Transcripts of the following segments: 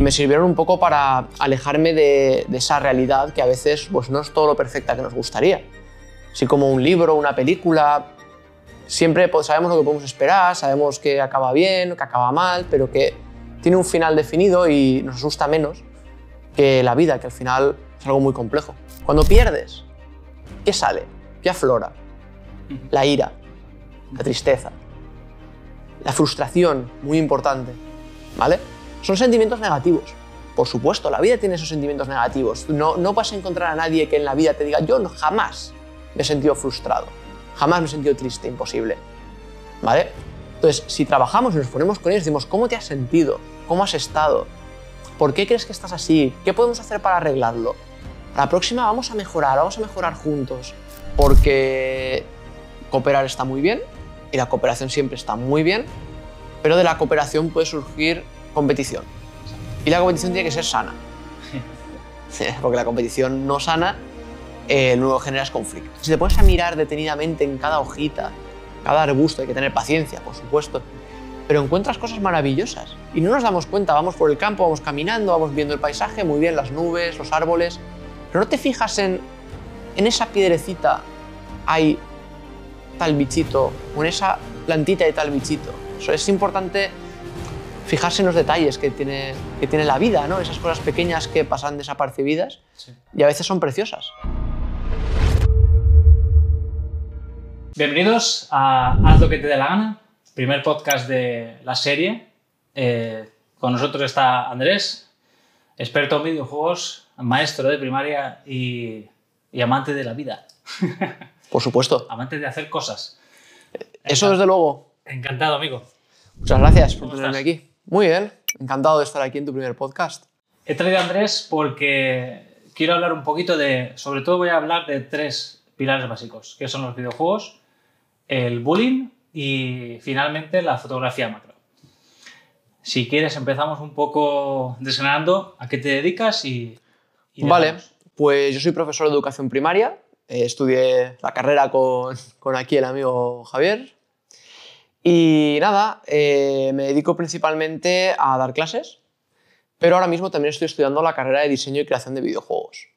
y me sirvieron un poco para alejarme de, de esa realidad que a veces pues, no es todo lo perfecta que nos gustaría. Así como un libro, una película, siempre pues, sabemos lo que podemos esperar, sabemos que acaba bien, que acaba mal, pero que tiene un final definido y nos asusta menos que la vida, que al final es algo muy complejo. Cuando pierdes, ¿qué sale? ¿Qué aflora? La ira, la tristeza, la frustración, muy importante, ¿vale? Son sentimientos negativos. Por supuesto, la vida tiene esos sentimientos negativos. No, no vas a encontrar a nadie que en la vida te diga, yo jamás me he sentido frustrado, jamás me he sentido triste, imposible. ¿Vale? Entonces, si trabajamos y nos ponemos con ellos, decimos, ¿cómo te has sentido? ¿Cómo has estado? ¿Por qué crees que estás así? ¿Qué podemos hacer para arreglarlo? la próxima vamos a mejorar, vamos a mejorar juntos. Porque cooperar está muy bien y la cooperación siempre está muy bien, pero de la cooperación puede surgir competición. Y la competición tiene que ser sana. Porque la competición no sana eh, luego generas conflicto. Si te pones a mirar detenidamente en cada hojita, cada arbusto, hay que tener paciencia, por supuesto, pero encuentras cosas maravillosas y no nos damos cuenta, vamos por el campo, vamos caminando, vamos viendo el paisaje, muy bien, las nubes, los árboles, pero no te fijas en, en esa piedrecita hay tal bichito, o en esa plantita hay tal bichito. Eso es importante fijarse en los detalles que tiene, que tiene la vida, ¿no? esas cosas pequeñas que pasan desapercibidas Sí. y a veces son preciosas. Bienvenidos a Haz lo que te dé la gana, primer podcast de la serie. Eh, con nosotros está Andrés, experto en videojuegos, maestro de primaria y, y amante de la vida, Por supuesto. amante de hacer cosas. Eso desde luego. Encantado, amigo. Muchas gracias por ¿Cómo tenerme aquí. Muy bien. Encantado de estar aquí en tu primer podcast. He traído a Andrés porque quiero hablar un poquito de, sobre todo voy a hablar de tres pilares básicos, que son los videojuegos, el bullying y finalmente la fotografía macro. Si quieres empezamos un poco desgranando a qué te dedicas y... y Vale, pues yo soy profesor de educación primaria. eh, estudié la carrera con, con aquí el amigo Javier. Y nada, eh, me dedico principalmente a dar clases, pero ahora mismo también estoy estudiando la carrera de diseño y creación de videojuegos.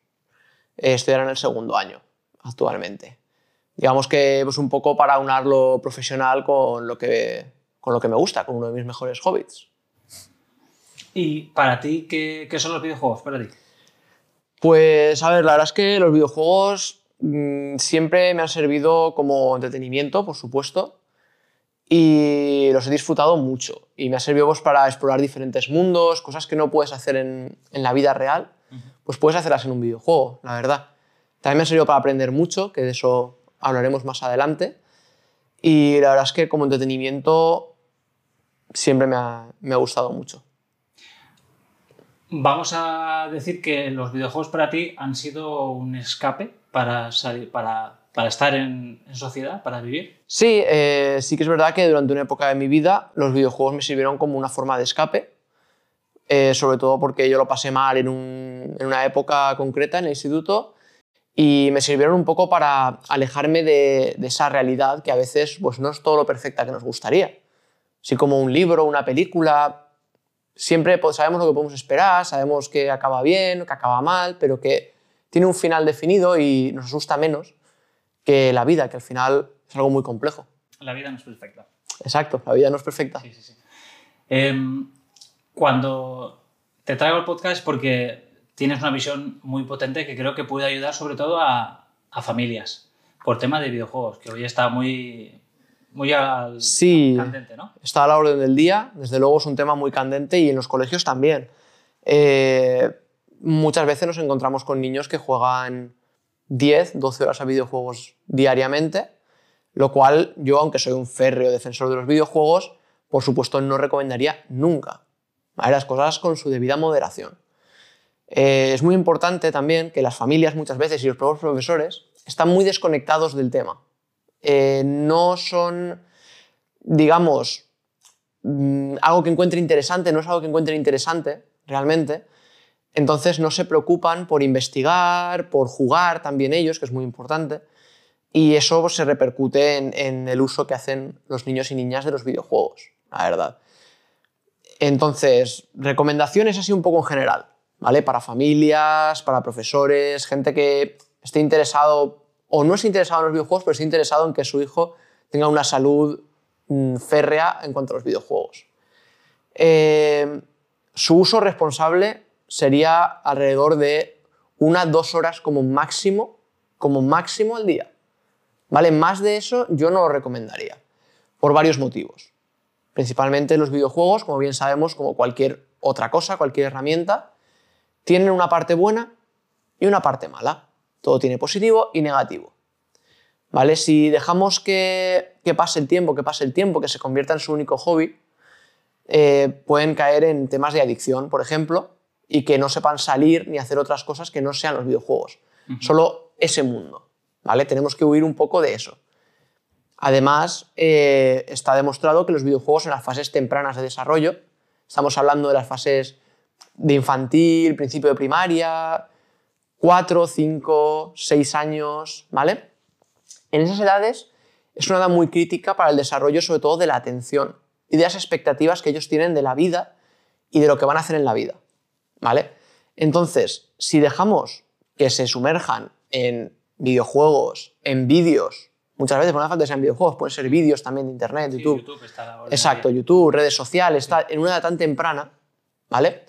Eh, estoy ahora en el segundo año, actualmente. Digamos que es un poco para unar lo profesional con lo, que, con lo que me gusta, con uno de mis mejores hobbies. ¿Y para ti qué, qué son los videojuegos? Para ti. Pues a ver, la verdad es que los videojuegos mm, siempre me han servido como entretenimiento, por supuesto, y los he disfrutado mucho. Y me ha servido pues, para explorar diferentes mundos, cosas que no puedes hacer en, en la vida real, pues puedes hacerlas en un videojuego, la verdad. También me ha servido para aprender mucho, que de eso hablaremos más adelante. Y la verdad es que como entretenimiento siempre me ha, me ha gustado mucho. Vamos a decir que los videojuegos para ti han sido un escape para, salir, para, para estar en, sociedad, para vivir. Sí, eh, sí que es verdad que durante una época de mi vida los videojuegos me sirvieron como una forma de escape, eh, sobre todo porque yo lo pasé mal en, un- en una época concreta en el instituto y me sirvieron un poco para alejarme de, de esa realidad que a veces pues, no es todo lo perfecta que nos gustaría. Así como un libro, una película, siempre pues, sabemos lo que podemos esperar, sabemos que acaba bien, que acaba mal, pero que tiene un final definido y nos asusta menos que la vida, que al final es algo muy complejo. La vida no es perfecta. Exacto, la vida no es perfecta. Sí, sí, sí. Em, cuando te traigo el podcast es porque tienes una visión muy potente que creo que puede ayudar sobre todo a, a familias por tema de videojuegos, que hoy está muy, muy al, Sí. candente, ¿no? Está a la orden del día, desde luego es un tema muy candente y en los colegios también. Eh, muchas veces nos encontramos con niños que juegan 10, 12 horas a videojuegos diariamente, lo cual yo, aunque soy un férreo defensor de los videojuegos, por supuesto no recomendaría nunca. ¿vale? Las cosas con su debida moderación. Eh, es muy importante también que las familias muchas veces y los propios profesores están muy desconectados del tema. Eh, no son, digamos, mm, algo que encuentre interesante, no es algo que encuentren interesante realmente. Entonces no se preocupan por investigar, por jugar también ellos, que es muy importante. Y eso se repercute en, en el uso que hacen los niños y niñas de los videojuegos, la verdad. Entonces, recomendaciones así un poco en general, ¿vale? Para familias, para profesores, gente que esté interesado o no es interesado en los videojuegos, pero esté interesado en que su hijo tenga una salud mm, férrea en cuanto a los videojuegos. Eh, su uso responsable sería alrededor de una, dos horas como máximo, como máximo al día. ¿Vale? Más de eso yo no lo recomendaría, por varios motivos. Principalmente los videojuegos, como bien sabemos, como cualquier otra cosa, cualquier herramienta, tienen una parte buena y una parte mala. Todo tiene positivo y negativo. ¿Vale? Si dejamos que, pase el tiempo, que pase el tiempo, que se convierta en su único hobby, eh, pueden caer en temas de adicción, por ejemplo, y que no sepan salir ni hacer otras cosas que no sean los videojuegos. Solo ese mundo. ¿vale? Tenemos que huir un poco de eso. Además, eh, está demostrado que los videojuegos en las fases tempranas de desarrollo, estamos hablando de las fases de infantil, principio de primaria, 4, 5, 6 años, ¿vale? En esas edades es una edad muy crítica para el desarrollo sobre todo de la atención y de las expectativas que ellos tienen de la vida y de lo que van a hacer en la vida, ¿vale? Entonces, si dejamos que se sumerjan en videojuegos, en vídeos, muchas veces, por no falta que sean videojuegos, pueden ser vídeos también de internet, YouTube. Exacto, YouTube, redes sociales, está en una edad tan temprana, ¿vale?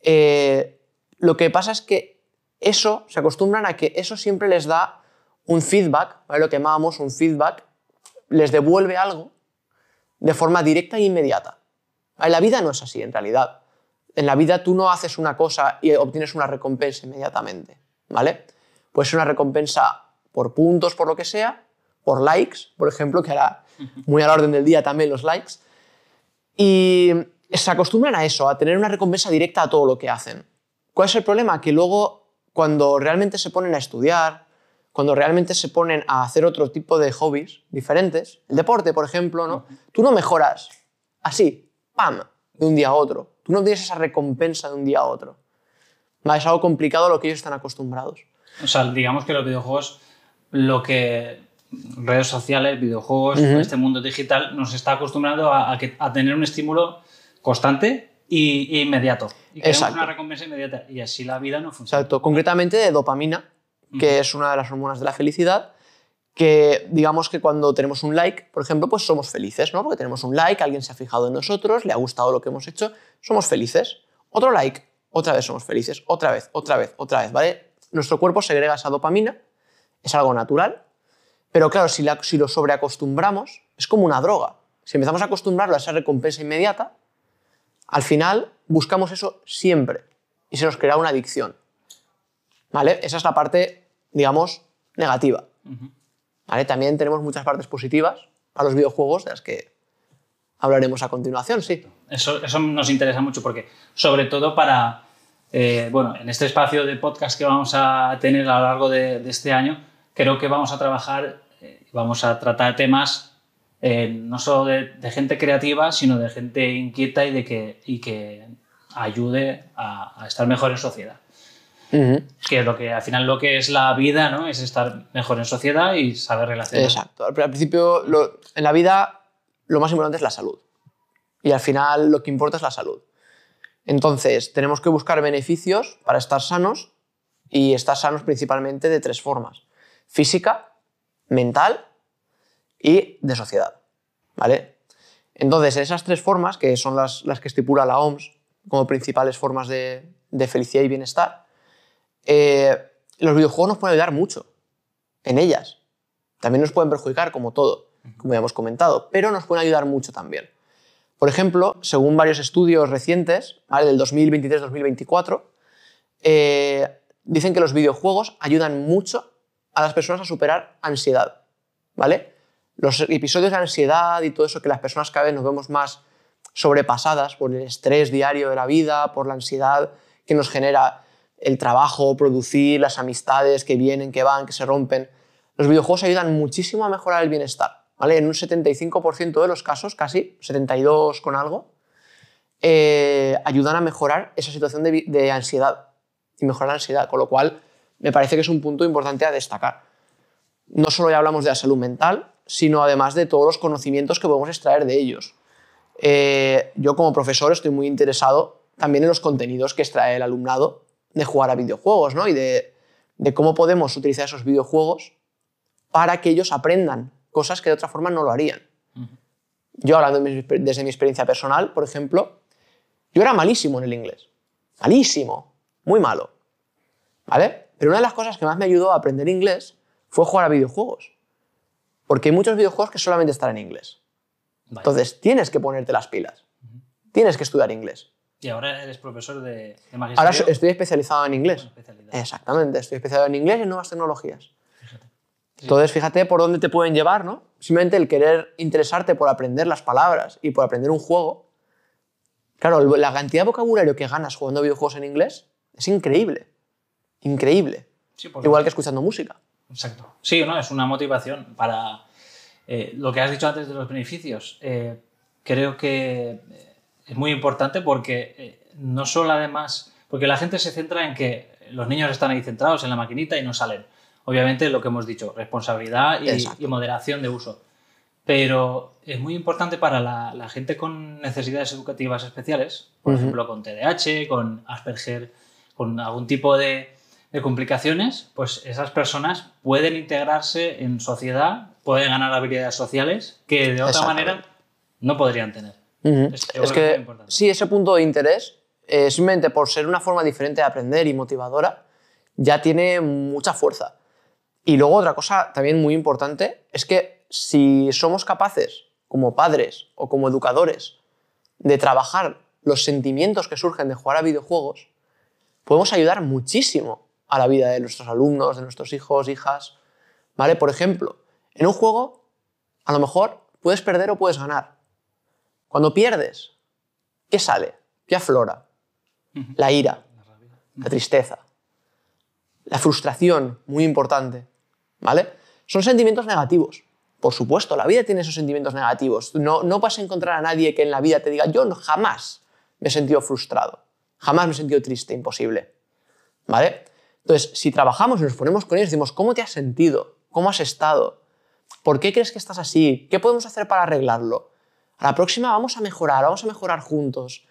Eh, lo que pasa es que eso, se acostumbran a que eso siempre les da un feedback, ¿vale? lo que llamamos un feedback, les devuelve algo de forma directa e inmediata. En la vida no es así, en realidad. En la vida tú no haces una cosa y obtienes una recompensa inmediatamente, ¿vale? Puede ser una recompensa por puntos, por lo que sea, por likes, por ejemplo, que hará muy a la orden del día también los likes. Y se acostumbran a eso, a tener una recompensa directa a todo lo que hacen. ¿Cuál es el problema? Que luego, cuando realmente se ponen a estudiar, cuando realmente se ponen a hacer otro tipo de hobbies diferentes, el deporte, por ejemplo, ¿no? Tú no mejoras así, ¡pam!, de un día a otro. Tú no tienes esa recompensa de un día a otro. Es algo complicado a lo que ellos están acostumbrados. O sea, digamos que los videojuegos, lo que redes sociales, videojuegos, este mundo digital nos está acostumbrando a, tener un estímulo constante e inmediato. Y Exacto. una recompensa inmediata. Y así la vida no funciona. Exacto. Concretamente de dopamina, que es una de las hormonas de la felicidad, que digamos que cuando tenemos un like, por ejemplo, pues somos felices, ¿no? Porque tenemos un like, alguien se ha fijado en nosotros, le ha gustado lo que hemos hecho, somos felices. Otro like, otra vez somos felices, otra vez, otra vez, otra vez, ¿vale? nuestro cuerpo segrega esa dopamina, es algo natural, pero claro, si, si lo sobreacostumbramos, es como una droga. Si empezamos a acostumbrarlo a esa recompensa inmediata, al final buscamos eso siempre y se nos crea una adicción. ¿Vale? Esa es la parte, digamos, negativa. ¿Vale? También tenemos muchas partes positivas a los videojuegos, de las que hablaremos a continuación, sí. Eso, nos interesa mucho porque, sobre todo para eh, bueno, en este espacio de podcast que vamos a tener a lo largo de, este año, creo que vamos a trabajar, eh, vamos a tratar temas eh, no solo de, gente creativa, sino de gente inquieta y, de que, y que ayude a, estar mejor en sociedad. Que lo que al final lo que es la vida, ¿no? Es estar mejor en sociedad y saber relacionar. Exacto. Al principio, en la vida, lo más importante es la salud. Y al final, lo que importa es la salud. Entonces, tenemos que buscar beneficios para estar sanos y estar sanos principalmente de tres formas. Física, mental y de sociedad. ¿Vale? Entonces, esas tres formas, que son las, que estipula la OMS como principales formas de, felicidad y bienestar, eh, los videojuegos nos pueden ayudar mucho en ellas. También nos pueden perjudicar, como todo, como ya hemos comentado, pero nos pueden ayudar mucho también. Por ejemplo, según varios estudios recientes, del 2023-2024, eh, dicen que los videojuegos ayudan mucho a las personas a superar ansiedad. ¿vale? Los episodios de ansiedad y todo eso que las personas cada vez nos vemos más sobrepasadas por el estrés diario de la vida, por la ansiedad que nos genera el trabajo, producir, las amistades que vienen, que van, que se rompen. Los videojuegos ayudan muchísimo a mejorar el bienestar. En un 75% de los casos, casi, 72 con algo, eh, ayudan a mejorar esa situación de, ansiedad y mejorar la ansiedad, con lo cual me parece que es un punto importante a destacar. No solo ya hablamos de la salud mental, sino además de todos los conocimientos que podemos extraer de ellos. Eh, yo como profesor estoy muy interesado también en los contenidos que extrae el alumnado de jugar a videojuegos ¿no? y de, de cómo podemos utilizar esos videojuegos para que ellos aprendan cosas que de otra forma no lo harían. Yo hablando desde mi experiencia personal, por ejemplo, yo era malísimo en el inglés. Malísimo. Muy malo. ¿Vale? Pero una de las cosas que más me ayudó a aprender inglés fue jugar a videojuegos. Porque hay muchos videojuegos que solamente están en inglés. Entonces, tienes que ponerte las pilas. Tienes que estudiar inglés. Y ahora eres profesor de, de magisterio. Ahora estoy especializado en inglés. Exactamente, estoy especializado en inglés y en nuevas tecnologías. Entonces, fíjate por dónde te pueden llevar, ¿no? Simplemente el querer interesarte por aprender las palabras y por aprender un juego. Claro, la cantidad de vocabulario que ganas jugando videojuegos en inglés es increíble. Increíble. Igual que escuchando música. Exacto. Sí, ¿no? es una motivación para eh, lo que has dicho antes de los beneficios. Eh, creo que es muy importante porque no solo además, porque la gente se centra en que los niños están ahí centrados en la maquinita y no salen. Obviamente lo que hemos dicho, responsabilidad y, moderación de uso. Pero es muy importante para la, gente con necesidades educativas especiales, por ejemplo con TDAH, con Asperger, con algún tipo de, de complicaciones, pues esas personas pueden integrarse en sociedad, pueden ganar habilidades sociales que de otra manera no podrían tener. Es, que, sí, ese punto de interés, eh, simplemente por ser una forma diferente de aprender y motivadora, ya tiene mucha fuerza. Y luego otra cosa también muy importante es que si somos capaces, como padres o como educadores, de trabajar los sentimientos que surgen de jugar a videojuegos, podemos ayudar muchísimo a la vida de nuestros alumnos, de nuestros hijos, hijas. ¿Vale? Por ejemplo, en un juego, a lo mejor puedes perder o puedes ganar. Cuando pierdes, ¿qué sale? ¿Qué aflora? La ira, la tristeza, la frustración, muy importante. ¿Vale? Son sentimientos negativos. Por supuesto, la vida tiene esos sentimientos negativos. No, no vas a encontrar a nadie que en la vida te diga, yo jamás me he sentido frustrado, jamás me he sentido triste, imposible. ¿Vale? Entonces, si trabajamos y nos ponemos con ellos, decimos, ¿cómo te has sentido? ¿Cómo has estado? ¿Por qué crees que estás así? ¿Qué podemos hacer para arreglarlo? A la próxima vamos a mejorar, vamos a mejorar juntos.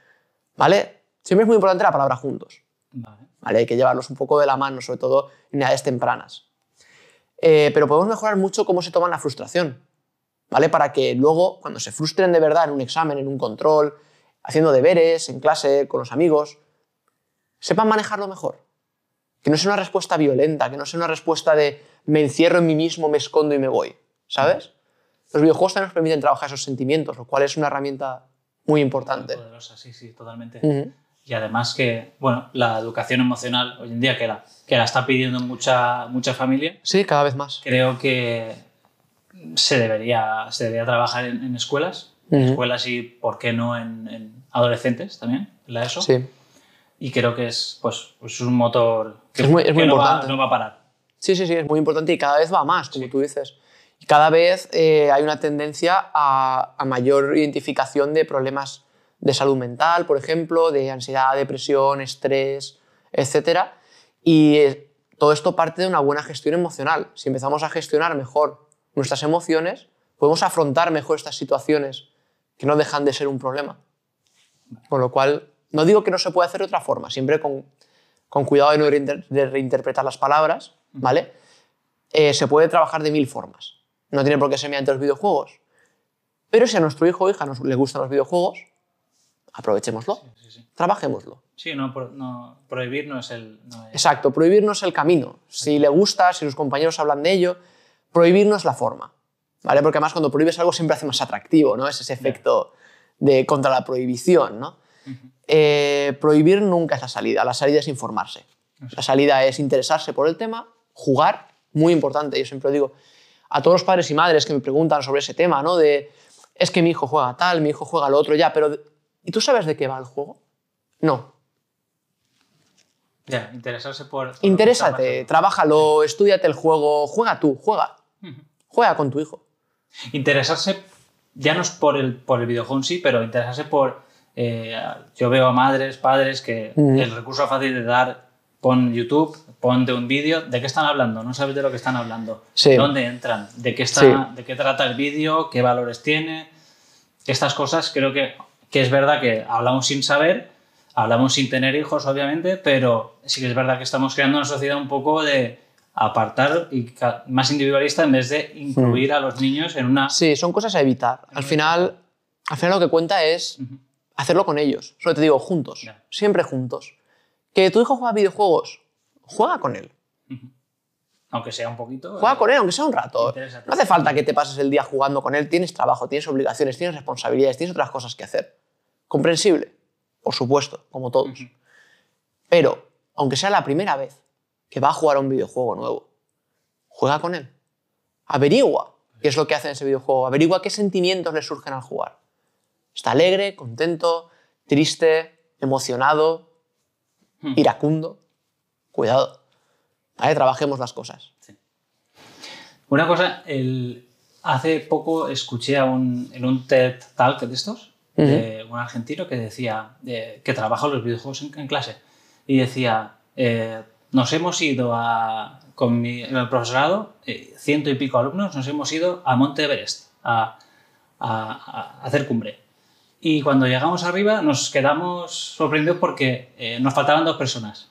¿Vale? Siempre es muy importante la palabra juntos. Vale. Hay que llevarlos un poco de la mano, sobre todo en edades tempranas. Eh, pero podemos mejorar mucho cómo se toman la frustración. ¿Vale? Para que luego, cuando se frustren de verdad en un examen, en un control, haciendo deberes, en clase, con los amigos, sepan manejarlo mejor. Que no sea una respuesta violenta, que no sea una respuesta de me encierro en mí mismo, me escondo y me voy, ¿sabes? Los videojuegos también nos permiten trabajar esos sentimientos, lo cual es una herramienta muy importante. poderosa, sí, sí, totalmente. Y además que, bueno, la educación emocional hoy en día que la, que la está pidiendo mucha, mucha familia. Sí, cada vez más. Creo que se debería, se debería trabajar en, escuelas, en escuelas y, ¿por qué no, en, en adolescentes también, la ESO. Sí y creo que es pues, pues un motor que, es muy, es muy no, importante. Va, no, va, a parar. Sí, sí, sí, es muy importante y cada vez va más, como tú dices. Cada vez eh, hay una tendencia a, a, mayor identificación de problemas de salud mental, por ejemplo, de ansiedad, depresión, estrés, etc. Y eh, todo esto parte de una buena gestión emocional. Si empezamos a gestionar mejor nuestras emociones, podemos afrontar mejor estas situaciones que no dejan de ser un problema. Con lo cual, no digo que no se pueda hacer de otra forma, siempre con, con cuidado de no reinterpretar las palabras, ¿vale? Eh, se puede trabajar de mil formas. No tiene por qué ser mediante los videojuegos. Pero si a nuestro hijo o hija nos, le gustan los videojuegos, aprovechémoslo, sí, sí, trabajémoslo. Sí, no, no, prohibir no es el... Exacto, prohibir no es el camino. Si le gusta, si sus compañeros hablan de ello, prohibir no es la forma. ¿vale? Porque además cuando prohíbes algo siempre hace más atractivo, ¿no? Es ese efecto de contra la prohibición, ¿no? Eh, prohibir nunca es la salida, la salida es informarse. La salida es interesarse por el tema, jugar, muy importante, yo siempre digo a todos los padres y madres que me preguntan sobre ese tema, ¿no? De, es que mi hijo juega tal, mi hijo juega lo otro, ya, pero ¿y tú sabes de qué va el juego? No. Ya, interesarse por... Interésate, trabájalo, estudiate el juego, juega tú, juega. Juega con tu hijo. Interesarse ya no es por el, por el videojuego en sí, pero interesarse por eh, yo veo a madres, padres que el recurso fácil de dar, pon YouTube, ponte un vídeo, ¿de qué están hablando? No sabes de lo que están hablando. ¿Dónde entran? ¿De qué, está, ¿De qué trata el vídeo? ¿Qué valores tiene? estas cosas creo que, que es verdad que hablamos sin saber, hablamos sin tener hijos, obviamente, pero sí que es verdad que estamos creando una sociedad un poco de apartar y más individualista en vez de incluir a los niños en una... Sí, son cosas a evitar. Al final, al final lo que cuenta es hacerlo con ellos. Solo te digo, juntos. Siempre juntos. Que tu hijo juega videojuegos, juega con él. Aunque sea un poquito... Juega eh, con él, aunque sea un rato. No hace falta que te pases el día jugando con él. Tienes trabajo, tienes obligaciones, tienes responsabilidades, tienes otras cosas que hacer. Comprensible, por supuesto, como todos. Pero, aunque sea la primera vez que va a jugar a un videojuego nuevo, juega con él. Averigua qué es lo que hace en ese videojuego. Averigua qué sentimientos le surgen al jugar. Está alegre, contento, triste, emocionado, iracundo. Cuidado. ¿Vale? Trabajemos las cosas. Una cosa, el... hace poco escuché a un, en un TED Talk de estos, de un argentino que decía eh, que trabaja los videojuegos en, en clase y decía, eh, nos hemos ido a, con mi, el profesorado, eh, ciento y pico alumnos, nos hemos ido a Monte Everest a, a- a hacer cumbre. Y cuando llegamos arriba nos quedamos sorprendidos porque eh, nos faltaban dos personas.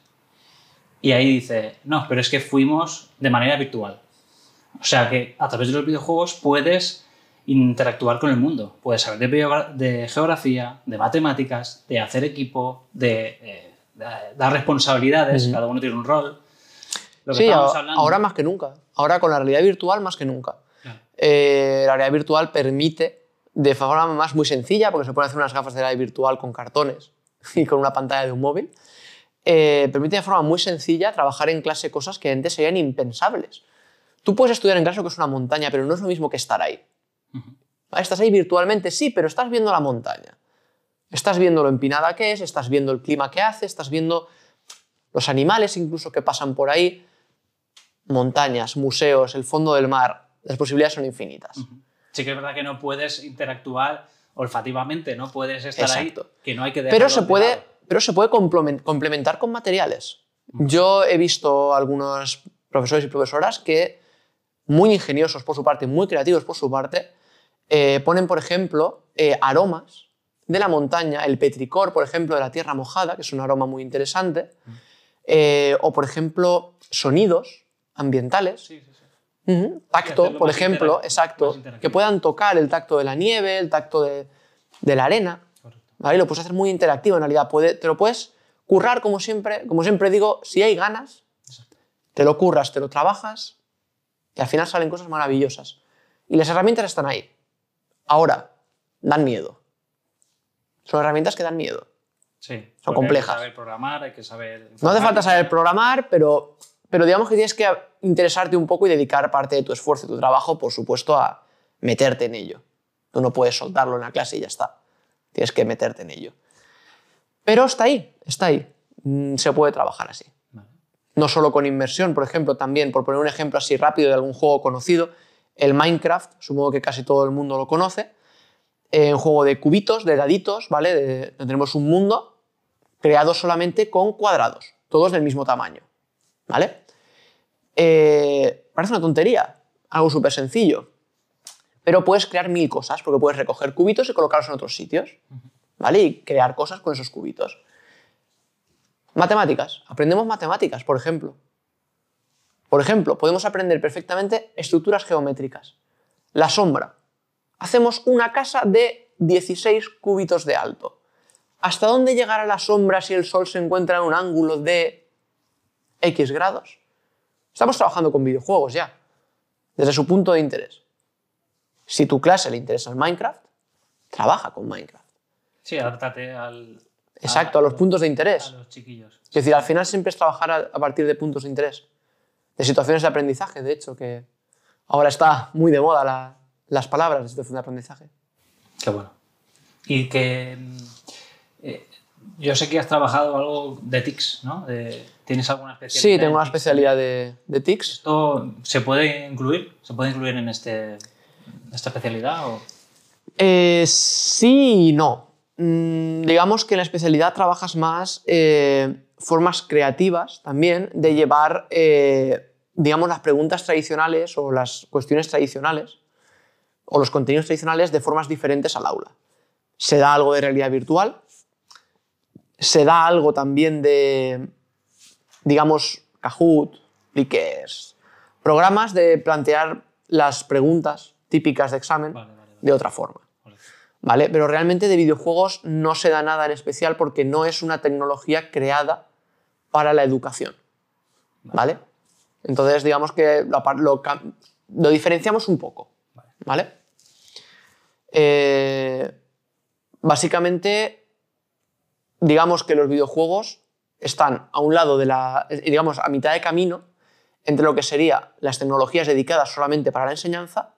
Y ahí dice, no, pero es que fuimos de manera virtual. O sea que a través de los videojuegos puedes interactuar con el mundo. Puedes saber de, de geografía, de matemáticas, de hacer equipo, de, eh, de dar responsabilidades, cada uno tiene un rol. Lo que Sí, hablando- ahora más que nunca. Ahora con la realidad virtual más que nunca. Claro. Eh, la realidad virtual permite, de forma más muy sencilla, porque se pueden hacer unas gafas de realidad virtual con cartones y con una pantalla de un móvil, eh, permite de forma muy sencilla trabajar en clase cosas que antes serían impensables. Tú puedes estudiar en clase que es una montaña, pero no es lo mismo que estar ahí. Estás ahí virtualmente, sí, pero estás viendo la montaña. Estás viendo lo empinada que es, estás viendo el clima que hace, estás viendo los animales incluso que pasan por ahí, montañas, museos, el fondo del mar, las posibilidades son infinitas. Sí que es verdad que no puedes interactuar olfativamente, no puedes estar Exacto. ahí, que no hay que Pero se de puede, lado. pero se puede complemen- complementar con materiales. Yo he visto algunos profesores y profesoras que, muy ingeniosos por su parte, muy creativos por su parte, eh, ponen, por ejemplo, eh, aromas de la montaña, el petricor, por ejemplo, de la tierra mojada, que es un aroma muy interesante, eh, o, por ejemplo, sonidos ambientales. Sí, sí, Ujú. Tacto, por ejemplo, exacto, que puedan tocar el tacto de la nieve, el tacto de, de la arena. ¿vale? Lo puedes hacer muy interactivo en realidad. Puede, te lo puedes currar como siempre. Como siempre digo, si hay ganas, te lo curras, te lo trabajas y al final salen cosas maravillosas. Y las herramientas están ahí. Ahora, dan miedo. Son herramientas que dan miedo. Sí, Son complejas. Hay que saber programar, hay que saber... No hace falta saber programar, pero, pero digamos que tienes que interesarte un poco y dedicar parte de tu esfuerzo y tu trabajo, por supuesto, a meterte en ello. Tú no puedes soltarlo en la clase y ya está. Tienes que meterte en ello. Pero está ahí, está ahí. Mm, Se puede trabajar así. No solo con inmersión, por ejemplo, también, por poner un ejemplo así rápido de algún juego conocido, el Minecraft, supongo que casi todo el mundo lo conoce, eh, un juego de cubitos, de daditos, ¿vale? De- tenemos un mundo creado solamente con cuadrados, todos del mismo tamaño, ¿vale? Eh, parece una tontería, algo súper sencillo, pero puedes crear mil cosas, porque puedes recoger cubitos y colocarlos en otros sitios, ¿vale? Y crear cosas con esos cubitos. Matemáticas. Aprendemos matemáticas, por ejemplo. Por ejemplo, podemos aprender perfectamente estructuras geométricas. La sombra. Hacemos una casa de 16 cúbitos de alto. ¿Hasta dónde llegará la sombra si el sol se encuentra en un ángulo de X grados? Estamos trabajando con videojuegos ya, desde su punto de interés. Si tu clase le interesa el Minecraft, trabaja con Minecraft. Sí, adáptate al... Exacto, a los puntos de A interés. los chiquillos. Es decir, al final siempre es trabajar a, a partir de puntos de interés, de situaciones de aprendizaje, de hecho, que ahora está muy de moda la- las palabras de situación de aprendizaje. Qué bueno. Y que... mm, eh, yo sé que has trabajado algo de TICS, ¿no? De- ¿Tienes alguna especialidad? Sí, tengo en una especialidad de, de TICS. ¿Esto se puede incluir? ¿Se puede incluir en este, esta especialidad? O... Eh, sí y no. Mm, digamos que en la especialidad trabajas más eh, formas creativas también de llevar, eh, digamos, las preguntas tradicionales o las cuestiones tradicionales o los contenidos tradicionales de formas diferentes al aula. se da algo de realidad virtual, se da algo también de, digamos, Kahoot, Plickers, programas de plantear las preguntas típicas de examen Vale, vale, vale. de otra forma. ¿Vale? Pero realmente de videojuegos no se da nada en especial porque no es una tecnología creada para la educación. ¿Vale? Entonces, digamos que lo diferenciamos un poco. ¿Vale? Eh, básicamente, digamos que los videojuegos están a un lado de la. eh, digamos, a mitad de camino entre lo que serían las tecnologías dedicadas solamente para la enseñanza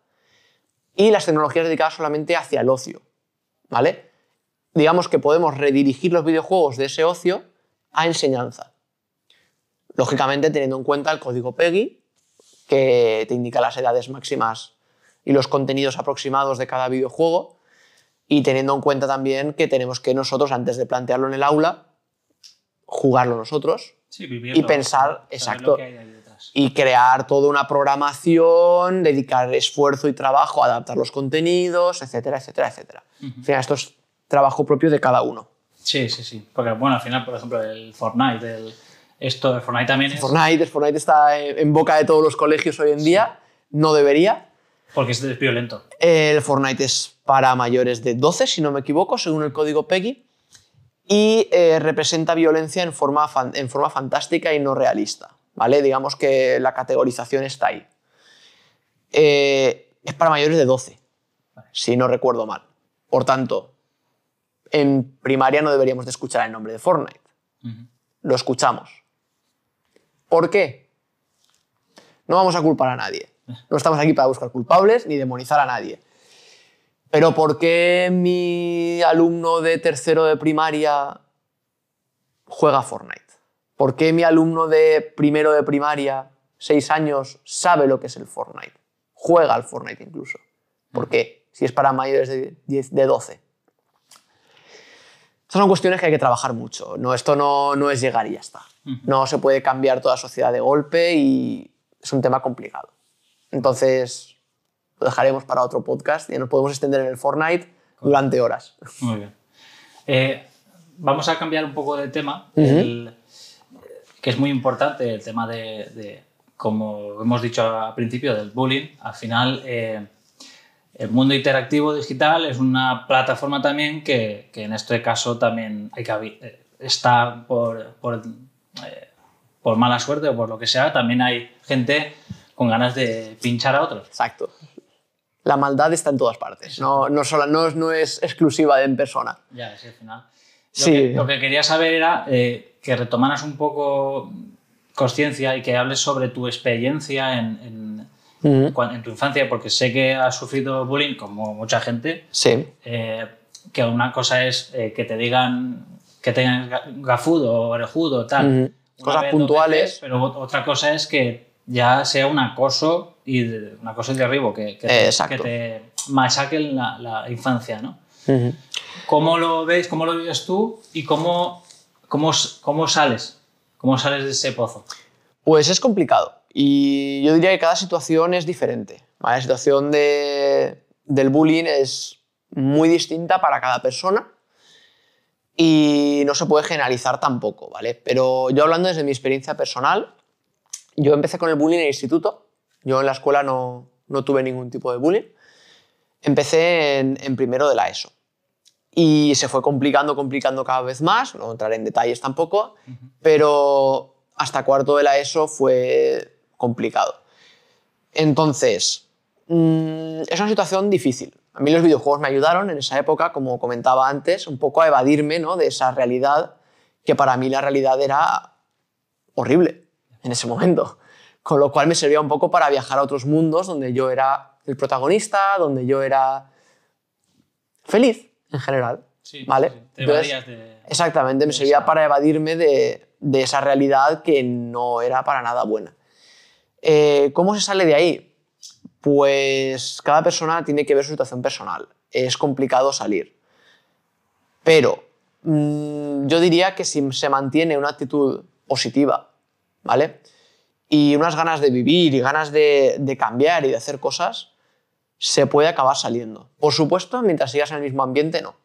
y las tecnologías dedicadas solamente hacia el ocio. ¿Vale? Digamos que podemos redirigir los videojuegos de ese ocio a enseñanza. Lógicamente teniendo en cuenta el código PEGI, que te indica las edades máximas y los contenidos aproximados de cada videojuego, y teniendo en cuenta también que tenemos que nosotros, antes de plantearlo en el aula, jugarlo nosotros Sí, vivirlo, Y pensar, exacto. y crear toda una programación, dedicar esfuerzo y trabajo adaptar los contenidos, etcétera, etcétera, etcétera. Al final, esto es trabajo propio de cada uno. Sí, sí, sí. Porque, bueno, al final, por ejemplo, el Fortnite, el, esto de Fortnite también es. Fortnite, Fortnite está en en boca de todos los colegios hoy en día, no debería. Porque es violento. El Fortnite es para mayores de 12, si no me equivoco, según el código PEGI, y eh, representa violencia en forma, en forma fantástica y no realista. ¿vale? Digamos que la categorización está ahí. Eh, es para mayores de 12, Vale. si no recuerdo mal. Por tanto, en primaria no deberíamos de escuchar el nombre de Fortnite. Lo escuchamos. ¿Por qué? No vamos a culpar a nadie. No estamos aquí para buscar culpables ni demonizar a nadie. Pero ¿por qué mi alumno de tercero de primaria juega Fortnite? ¿Por qué mi alumno de primero de primaria, seis años, sabe lo que es el Fortnite? Juega al Fortnite incluso. ¿Por qué? Si es para mayores de, 10, de 12. Estas son cuestiones que hay que trabajar mucho. No, esto no, no es llegar y ya está. No se puede cambiar toda la sociedad de golpe y es un tema complicado. Entonces, lo dejaremos para otro podcast y nos podemos extender en el Fortnite durante horas. Muy bien. Eh, vamos a cambiar un poco de tema, el- que es muy importante el tema de, de, como hemos dicho al principio, del bullying. Al final, eh, el mundo interactivo digital es una plataforma también que, que en este caso también hay que, eh, está por, por, eh, por mala suerte o por lo que sea, también hay gente con ganas de pinchar a otros. Exacto. La maldad está en todas partes. No, no, no, es- no es exclusiva de en persona. Ya, es el final. Lo, Sí. que, lo que quería saber era eh, que retomaras un poco conciencia y que hables sobre tu experiencia en, tu infancia, porque sé que has sufrido bullying como mucha gente, Sí. eh, que una cosa es eh, que te digan que tengas ga- gafudo o orejudo, tal. Ujú. una Cosas puntuales. veces, pero ot- otra cosa es que ya sea un acoso y de, un acoso y derribo, que, que, te- que te machaquen la, la infancia, ¿no? Ujú. ¿Cómo lo ves, cómo lo vives tú y cómo, cómo, cómo sales? ¿Cómo sales de ese pozo? Pues es complicado. Y yo diría que cada situación es diferente. ¿vale? La situación de- del bullying es muy distinta para cada persona y no se puede generalizar tampoco, ¿vale? Pero yo hablando desde mi experiencia personal, yo empecé con el bullying en el instituto. Yo en la escuela no, no tuve ningún tipo de bullying. Empecé en, en primero de la ESO. Y se fue complicando, complicando cada vez más. No entraré en detalles tampoco, pero hasta cuarto de la ESO fue complicado. Entonces, mm, es una situación difícil. A mí los videojuegos me ayudaron en esa época, como comentaba antes, un poco a evadirme ¿no? de esa realidad, que para mí la realidad era horrible en ese momento. Con lo cual me servía un poco para viajar a otros mundos donde yo era el protagonista, donde yo era feliz en general. ¿vale? Te Entonces, de... Exactamente, me servía esa- para evadirme de, de esa realidad que no era para nada buena. Eh, ¿Cómo se sale de ahí? Pues cada persona tiene que ver su situación personal. Es complicado salir. Pero mm, yo diría que si se mantiene una actitud positiva, ¿vale? Y unas ganas de vivir y ganas de, de cambiar y de hacer cosas, se puede acabar saliendo. Por supuesto, mientras sigas en el mismo ambiente, no.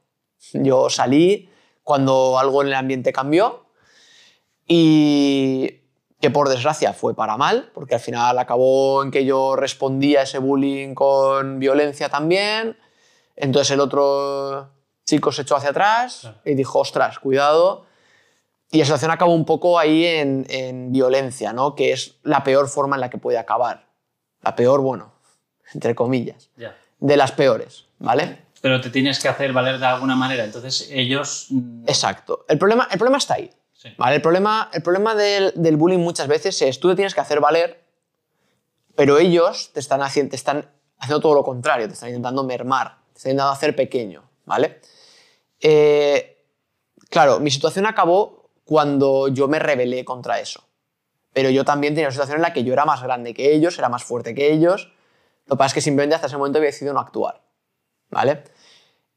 Yo salí cuando algo en el ambiente cambió y que por desgracia fue para mal, porque al final acabó en que yo respondía a ese bullying con violencia también. Entonces el otro chico se echó hacia atrás y dijo, ostras, cuidado. Y la situación acabó un poco ahí en, en violencia, ¿no? que es la peor forma en la que puede acabar. La peor, bueno, entre comillas, de las peores, ¿vale? Pero te tienes que hacer valer de alguna manera. Entonces ellos... mm, Exacto. El problema, el problema está ahí. sí. ¿vale? El problema, el problema del, del bullying muchas veces es tú te tienes que hacer valer, pero ellos te están, haciendo, te están haciendo todo lo contrario, te están intentando mermar, te están intentando hacer pequeño. ¿vale? Eh, claro, mi situación acabó cuando yo me rebelé contra eso. Pero yo también tenía una situación en la que yo era más grande que ellos, era más fuerte que ellos. Lo que pasa es que simplemente hasta ese momento había decidido no actuar. ¿Vale?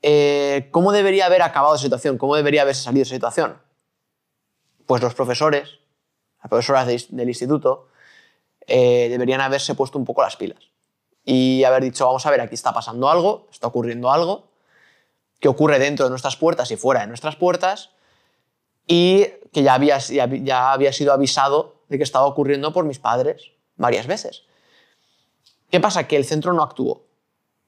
Eh, ¿Cómo debería haber acabado esa situación? ¿Cómo debería haberse salido esa situación? Pues los profesores, las profesoras de- del instituto, eh, deberían haberse puesto un poco las pilas y haber dicho, vamos a ver, aquí está pasando algo, está ocurriendo algo, que ocurre dentro de nuestras puertas y fuera de nuestras puertas, y que ya había, ya, ya había sido avisado de que estaba ocurriendo por mis padres varias veces. ¿Qué pasa? Que el centro no actuó,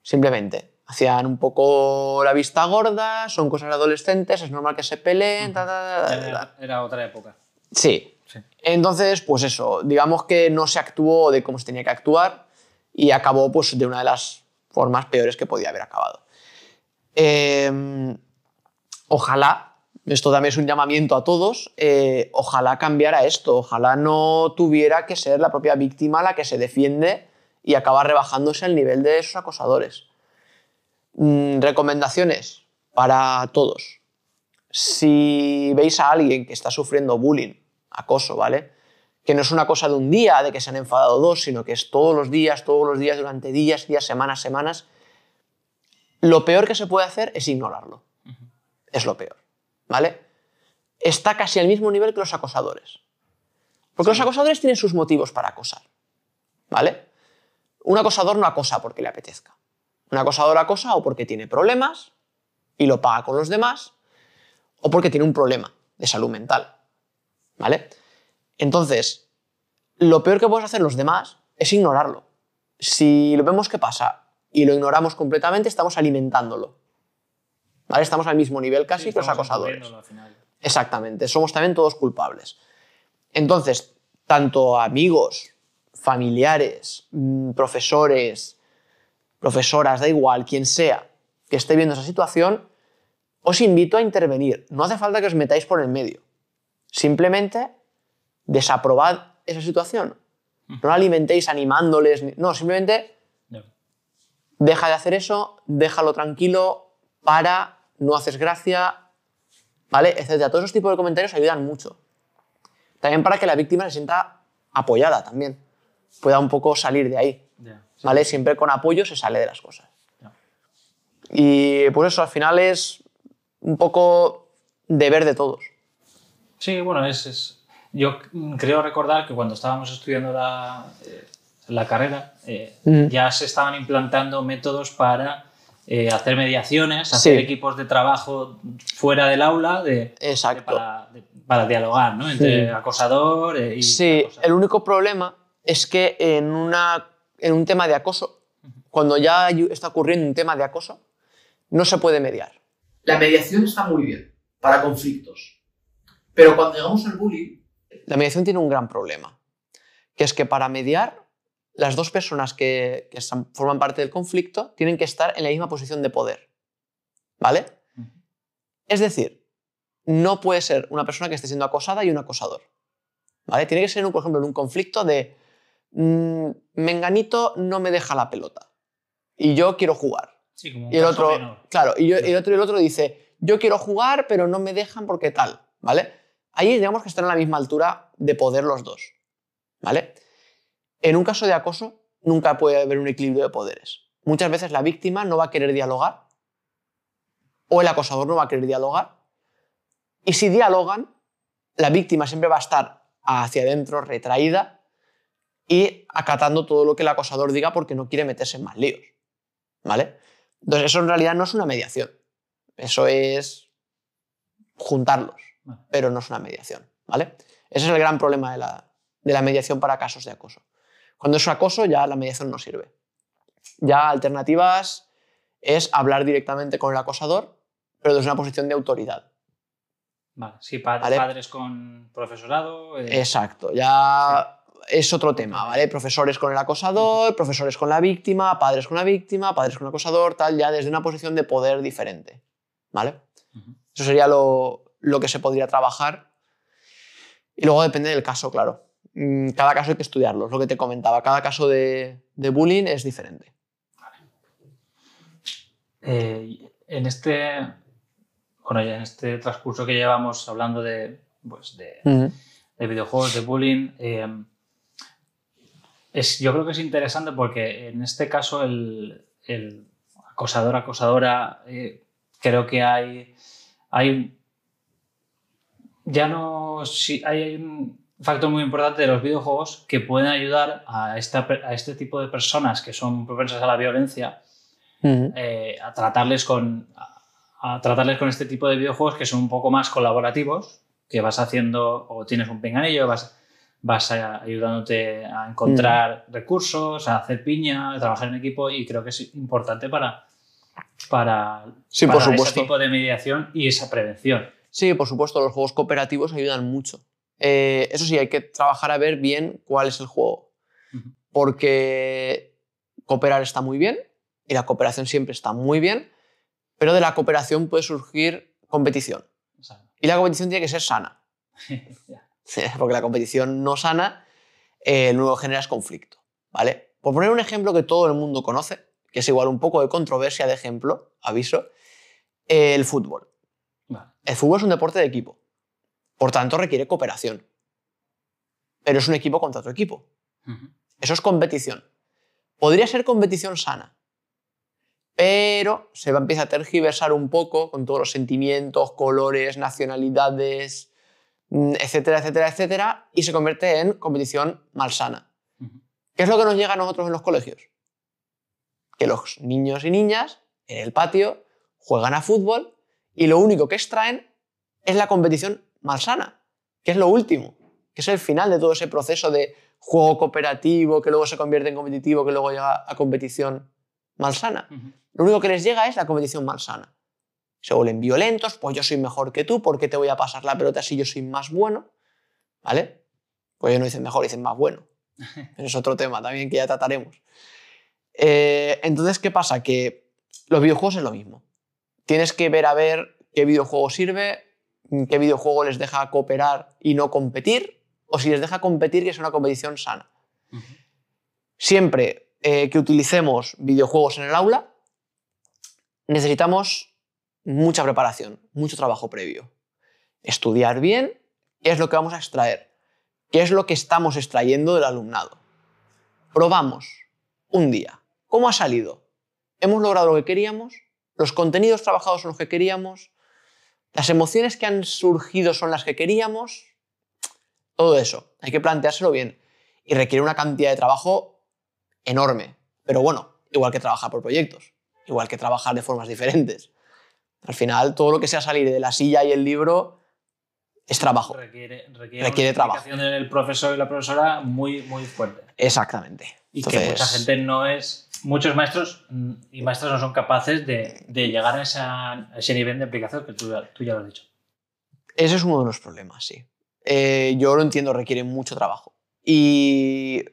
simplemente. Hacían un poco la vista gorda, son cosas adolescentes, es normal que se peleen, ta, ta, ta, ta, ta. Era, era otra época. Sí. Sí. Entonces, pues eso, digamos que no se actuó de cómo se tenía que actuar y acabó pues, de una de las formas peores que podía haber acabado. Eh, ojalá, esto también es un llamamiento a todos, eh, ojalá cambiara esto, ojalá no tuviera que ser la propia víctima la que se defiende y acaba rebajándose el nivel de esos acosadores. Mm, recomendaciones para todos. Si veis a alguien que está sufriendo bullying, acoso, ¿vale? Que no es una cosa de un día, de que se han enfadado dos, sino que es todos los días, todos los días, durante días, días, semanas, semanas. Lo peor que se puede hacer es ignorarlo. Es lo peor, ¿vale? Está casi al mismo nivel que los acosadores. Porque los acosadores tienen sus motivos para acosar, ¿vale? Un acosador no acosa porque le apetezca. Un acosador acosa o porque tiene problemas y lo paga con los demás, o porque tiene un problema de salud mental. ¿Vale? Entonces, lo peor que podemos hacer los demás es ignorarlo. Si lo vemos que pasa y lo ignoramos completamente, estamos alimentándolo. ¿Vale? Estamos al mismo nivel casi Sí, que los acosadores. encubriéndolo al final. Exactamente, somos también todos culpables. Entonces, tanto amigos, familiares, mm, profesores, profesoras, da igual, quien sea que esté viendo esa situación, os invito a intervenir. No hace falta que os metáis por el medio. Simplemente desaprobad esa situación. No la alimentéis animándoles. ni- No, simplemente deja de hacer eso, déjalo tranquilo, para, no haces gracia, ¿vale? Etcétera. Todos esos tipos de comentarios ayudan mucho. También para que la víctima se sienta apoyada también. Pueda un poco salir de ahí. ¿vale? Siempre con apoyo se sale de las cosas. Y pues eso, al final es un poco deber de todos. Sí, bueno, es, es- Yo creo recordar que cuando estábamos estudiando la, eh, la carrera, eh, Mm. ya se estaban implantando métodos para eh, hacer mediaciones, hacer Sí. equipos de trabajo fuera del aula de, Exacto. de- para, de- para dialogar, ¿no? Entre Sí. acosador eh, y Sí, el único problema es que en, una, en un tema de acoso, cuando ya está ocurriendo un tema de acoso, no se puede mediar. La mediación está muy bien para conflictos. Pero cuando llegamos al bullying, La mediación tiene un gran problema, que es que para mediar, las dos personas que, forman parte del conflicto tienen que estar en la misma posición de poder. ¿Vale? Es decir, no puede ser una persona que esté siendo acosada y un acosador. ¿Vale? Tiene que ser, un- por ejemplo, en un conflicto de mm, Menganito no me deja la pelota y yo quiero jugar. Sí, como un Y el caso otro, menor. claro, y, yo- y el otro, y el otro dice, yo quiero jugar, pero no me dejan porque tal, ¿vale? Ahí digamos que están a la misma altura de poder los dos, ¿vale? En un caso de acoso, nunca puede haber un equilibrio de poderes. Muchas veces la víctima no va a querer dialogar, o el acosador no va a querer dialogar, y si dialogan, la víctima siempre va a estar hacia adentro, retraída, y acatando todo lo que el acosador diga porque no quiere meterse en más líos, ¿vale? Entonces, eso en realidad no es una mediación. Eso es juntarlos, pero no es una mediación, ¿vale? Ese es el gran problema de la, de la mediación para casos de acoso. Cuando es acoso ya la mediación no sirve. Ya alternativas es hablar directamente con el acosador, pero desde una posición de autoridad. Vale, sí, pa- Vale. padres con profesorado. eh, Exacto, ya es otro tema, ¿vale? Profesores con el acosador, profesores con la víctima, padres con la víctima, padres con el acosador, tal, ya desde una posición de poder diferente, ¿vale? Eso sería lo, lo que se podría trabajar. Y luego depende del caso, claro. Mm, Cada caso hay que estudiarlo, es lo que te comentaba. Cada caso de, de bullying es diferente. Eh, en este bueno, ya en este transcurso que llevamos hablando de, pues, de, de videojuegos, de bullying, eh, es, yo creo que es interesante porque en este caso el, el acosador, acosadora, eh, creo que hay, hay ya no, si, hay un factor muy importante de los videojuegos que pueden ayudar a, esta, a este tipo de personas que son propensas a la violencia eh, a tratarles con a, a tratarles con este tipo de videojuegos que son un poco más colaborativos que vas haciendo o tienes un pinganillo vas vas a- ayudándote a encontrar recursos a hacer piña a trabajar en equipo y creo que es importante para para, Sí, para por ese tipo de mediación y esa prevención. Sí, por supuesto, los juegos cooperativos ayudan mucho. Eh, eso sí, hay que trabajar a ver bien cuál es el juego. Porque cooperar está muy bien y la cooperación siempre está muy bien, pero de la cooperación puede surgir competición. Y la competición tiene que ser sana, porque la competición no sana eh, luego generas conflicto. ¿vale? Por poner un ejemplo que todo el mundo conoce, que es igual un poco de controversia de ejemplo, aviso, eh, el fútbol. Vale. El fútbol es un deporte de equipo. Por tanto, requiere cooperación. Pero es un equipo contra otro equipo. Eso es competición. Podría ser competición sana, pero se va a empezar a tergiversar un poco con todos los sentimientos, colores, nacionalidades, mm, etcétera, etcétera, etcétera, y se convierte en competición malsana. ¿Qué es lo que nos llega a nosotros en los colegios? Que los niños y niñas en el patio juegan a fútbol y lo único que extraen es la competición malsana, que es lo último, que es el final de todo ese proceso de juego cooperativo, que luego se convierte en competitivo, que luego llega a competición malsana. Ujú. Lo único que les llega es la competición malsana. Se vuelven violentos, pues yo soy mejor que tú, ¿por qué te voy a pasar la pelota si yo soy más bueno? ¿Vale? Pues ellos no dicen mejor, dicen más bueno. Es otro tema también que ya trataremos. Eh, entonces, ¿qué pasa? Que los videojuegos es lo mismo. Tienes que ver a ver qué videojuego sirve, qué videojuego les deja cooperar y no competir, o si les deja competir que es una competición sana. Siempre eh, que utilicemos videojuegos en el aula, necesitamos mucha preparación, mucho trabajo previo. Estudiar bien qué es lo que vamos a extraer, qué es lo que estamos extrayendo del alumnado. Probamos un día. ¿Cómo ha salido? ¿Hemos logrado lo que queríamos? ¿Los contenidos trabajados son los que queríamos? ¿Las emociones que han surgido son las que queríamos? Todo eso. Hay que planteárselo bien. Y requiere una cantidad de trabajo enorme. Pero bueno, igual que trabajar por proyectos, igual que trabajar de formas diferentes. Al final, todo lo que sea salir de la silla y el libro es trabajo. Requiere, requiere, Requiere una trabajo. del profesor y la profesora muy, muy fuerte. Exactamente. Y que Entonces, mucha gente no es. Muchos maestros y maestras no son capaces de, de llegar a, esa- a ese nivel de aplicación que tú, ya- tú ya lo has dicho. Ese es uno de los problemas, sí. Eh, yo lo entiendo, requiere mucho trabajo. Y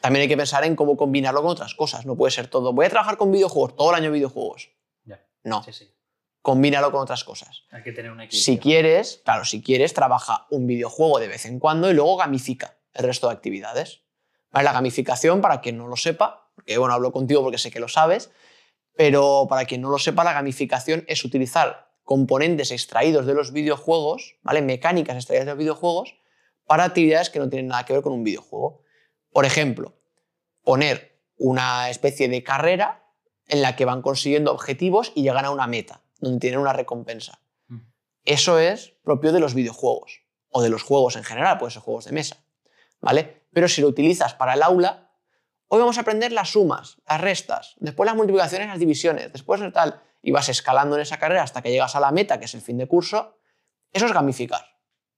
también hay que pensar en cómo combinarlo con otras cosas. No puede ser todo. Voy a trabajar con videojuegos, todo el año videojuegos. Ya. No, Sí, sí. Combínalo con otras cosas. Hay que tener un equilibrio. Si quieres, claro, si quieres, trabaja un videojuego de vez en cuando y luego gamifica el resto de actividades. ¿Vale? La gamificación, para quien no lo sepa, porque bueno, hablo contigo porque sé que lo sabes, pero para quien no lo sepa, la gamificación es utilizar componentes extraídos de los videojuegos, ¿vale? Mecánicas extraídas de los videojuegos, para actividades que no tienen nada que ver con un videojuego. Por ejemplo, poner una especie de carrera en la que van consiguiendo objetivos y llegan a una meta, donde tienen una recompensa. Mm. Eso es propio de los videojuegos o de los juegos en general, puede ser juegos de mesa, ¿vale? Pero si lo utilizas para el aula, hoy vamos a aprender las sumas, las restas, después las multiplicaciones, las divisiones, después el tal, y vas escalando en esa carrera hasta que llegas a la meta, que es el fin de curso, eso es gamificar.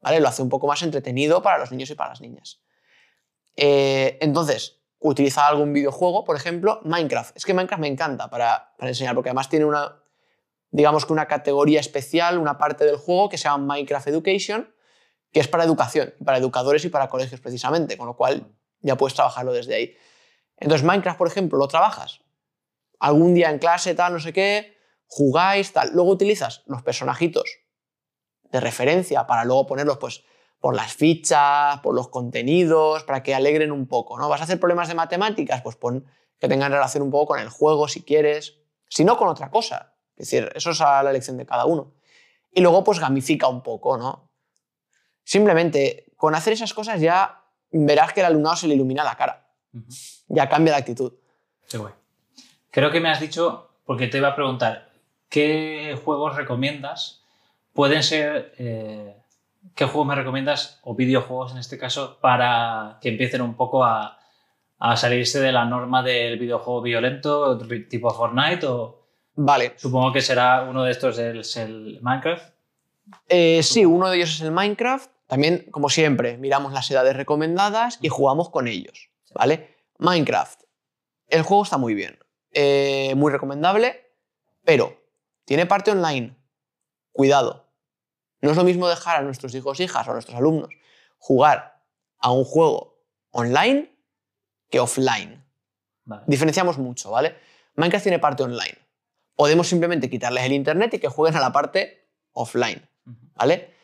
¿vale? Lo hace un poco más entretenido para los niños y para las niñas. Eh, entonces, utiliza algún videojuego, por ejemplo, Minecraft. Es que Minecraft me encanta para, para enseñar, porque además tiene una, digamos que una categoría especial, una parte del juego que se llama Minecraft Education, que es para educación, para educadores y para colegios precisamente, con lo cual ya puedes trabajarlo desde ahí. Entonces, Minecraft, por ejemplo, lo trabajas algún día en clase, tal, no sé qué, jugáis, tal. Luego utilizas los personajitos de referencia para luego ponerlos, pues, por las fichas, por los contenidos, para que alegren un poco, ¿no? ¿Vas a hacer problemas de matemáticas? Pues pon que tengan relación un poco con el juego, si quieres, si no con otra cosa. Es decir, eso es a la elección de cada uno. Y luego, pues, gamifica un poco, ¿no? Simplemente, con hacer esas cosas ya verás que el alumnado se le ilumina la cara. Ya cambia la actitud. Qué guay. Creo que me has dicho, porque te iba a preguntar, ¿qué juegos recomiendas? Pueden ser, eh, ¿qué juegos me recomiendas, o videojuegos en este caso, para que empiecen un poco a, a salirse de la norma del videojuego violento, tipo Fortnite o... Vale. Supongo que será uno de estos el, el Minecraft. Eh, sí, uno de ellos es el Minecraft. También, como siempre, miramos las edades recomendadas y jugamos con ellos. ¿Vale? Minecraft. El juego está muy bien. Eh, muy recomendable, pero tiene parte online. Cuidado. No es lo mismo dejar a nuestros hijos, hijas o a nuestros alumnos jugar a un juego online que offline. Diferenciamos mucho, ¿vale? Minecraft tiene parte online. Podemos simplemente quitarles el internet y que jueguen a la parte offline, ¿vale?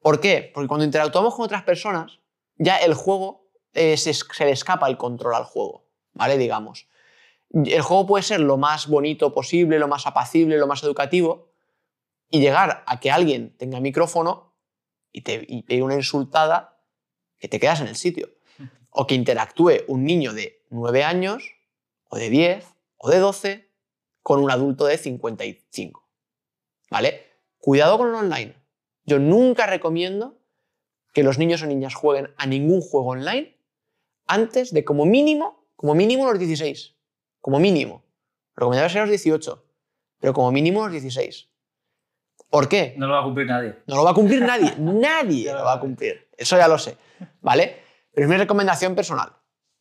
¿Por qué? Porque cuando interactuamos con otras personas, ya el juego eh, se, se, le escapa el control al juego, ¿vale? Digamos el juego puede ser lo más bonito posible, lo más apacible, lo más educativo, y llegar a que alguien tenga micrófono y te y una insultada que te quedas en el sitio. O que interactúe un niño de 9 años, o de 10, o de 12, con un adulto de 55. ¿Vale? Cuidado con el online. Yo nunca recomiendo que los niños o niñas jueguen a ningún juego online antes de como mínimo, como mínimo los 16 como mínimo. Recomendable ser los 18, pero como mínimo los 16. ¿Por qué? No lo va a cumplir nadie. No lo va a cumplir nadie. nadie lo va a cumplir. Eso ya lo sé. ¿Vale? Pero es mi recomendación personal.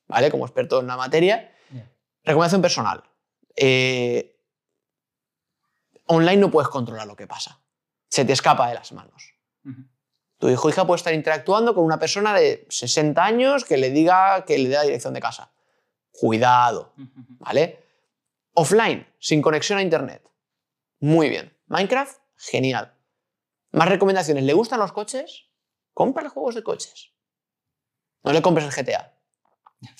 ¿Vale? Como experto en la materia. Recomendación personal. Eh, online no puedes controlar lo que pasa. Se te escapa de las manos. Tu hijo o hija puede estar interactuando con una persona de 60 años que le diga que le dé la dirección de casa. Cuidado, ¿vale? Offline, sin conexión a Internet. Muy bien. Minecraft, genial. Más recomendaciones. ¿Le gustan los coches? Cómprale juegos de coches. No le compres el GTA.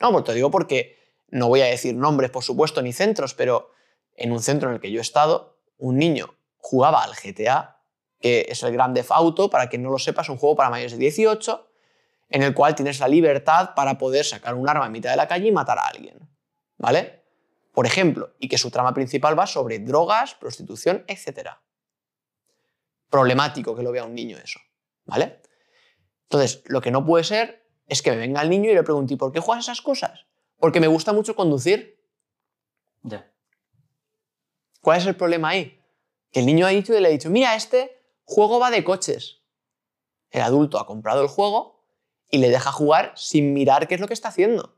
No, pues te digo porque no voy a decir nombres, por supuesto, ni centros, pero en un centro en el que yo he estado, un niño jugaba al GTA, que es el Grand Theft Auto, para quien no lo sepa, es un juego para mayores de 18, en el cual tienes la libertad para poder sacar un arma en mitad de la calle y matar a alguien. ¿Vale? Por ejemplo, y que su trama principal va sobre drogas, prostitución, etc. Problemático que lo vea un niño eso. ¿Vale? Entonces, lo que no puede ser es que me venga el niño y le pregunte, ¿por qué juegas esas cosas? Porque me gusta mucho conducir. Ya. ¿Cuál es el problema ahí? Que el niño ha dicho y le ha dicho, mira, este juego va de coches. El adulto ha comprado el juego y le deja jugar sin mirar qué es lo que está haciendo.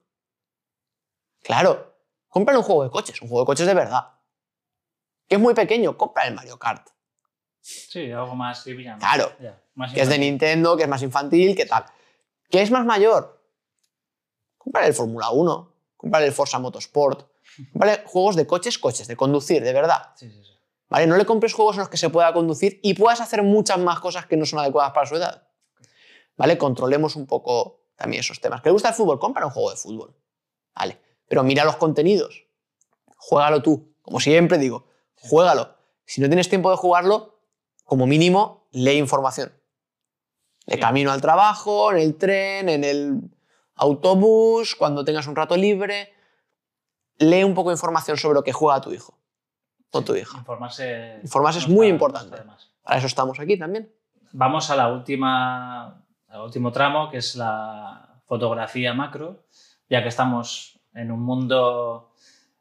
Claro, cómprale un juego de coches, un juego de coches de verdad. Que es muy pequeño, compra el Mario Kart. Sí, algo más Claro, que es de Nintendo, que es más infantil, que tal. ¿Qué es más mayor? Cómprale el Fórmula 1, cómprale el Forza Motorsport, cómprale juegos de coches, coches, de conducir, de verdad. Sí, sí, sí. ¿Vale? No le compres juegos en los que se pueda conducir y puedas hacer muchas más cosas que no son adecuadas para su edad. ¿vale? Controlemos un poco también esos temas. ¿Que le gusta el fútbol? Compra un juego de fútbol, ¿vale? Pero mira los contenidos, juégalo tú, como siempre digo, juégalo. Si no tienes tiempo de jugarlo, como mínimo, lee información. De camino al trabajo, en el tren, en el autobús, cuando tengas un rato libre, lee un poco de información sobre lo que juega tu hijo o tu hija. Informarse, Informarse es muy importante. Para eso estamos aquí también. Vamos a la última el último tramo, que es la fotografía macro, ya que estamos en un mundo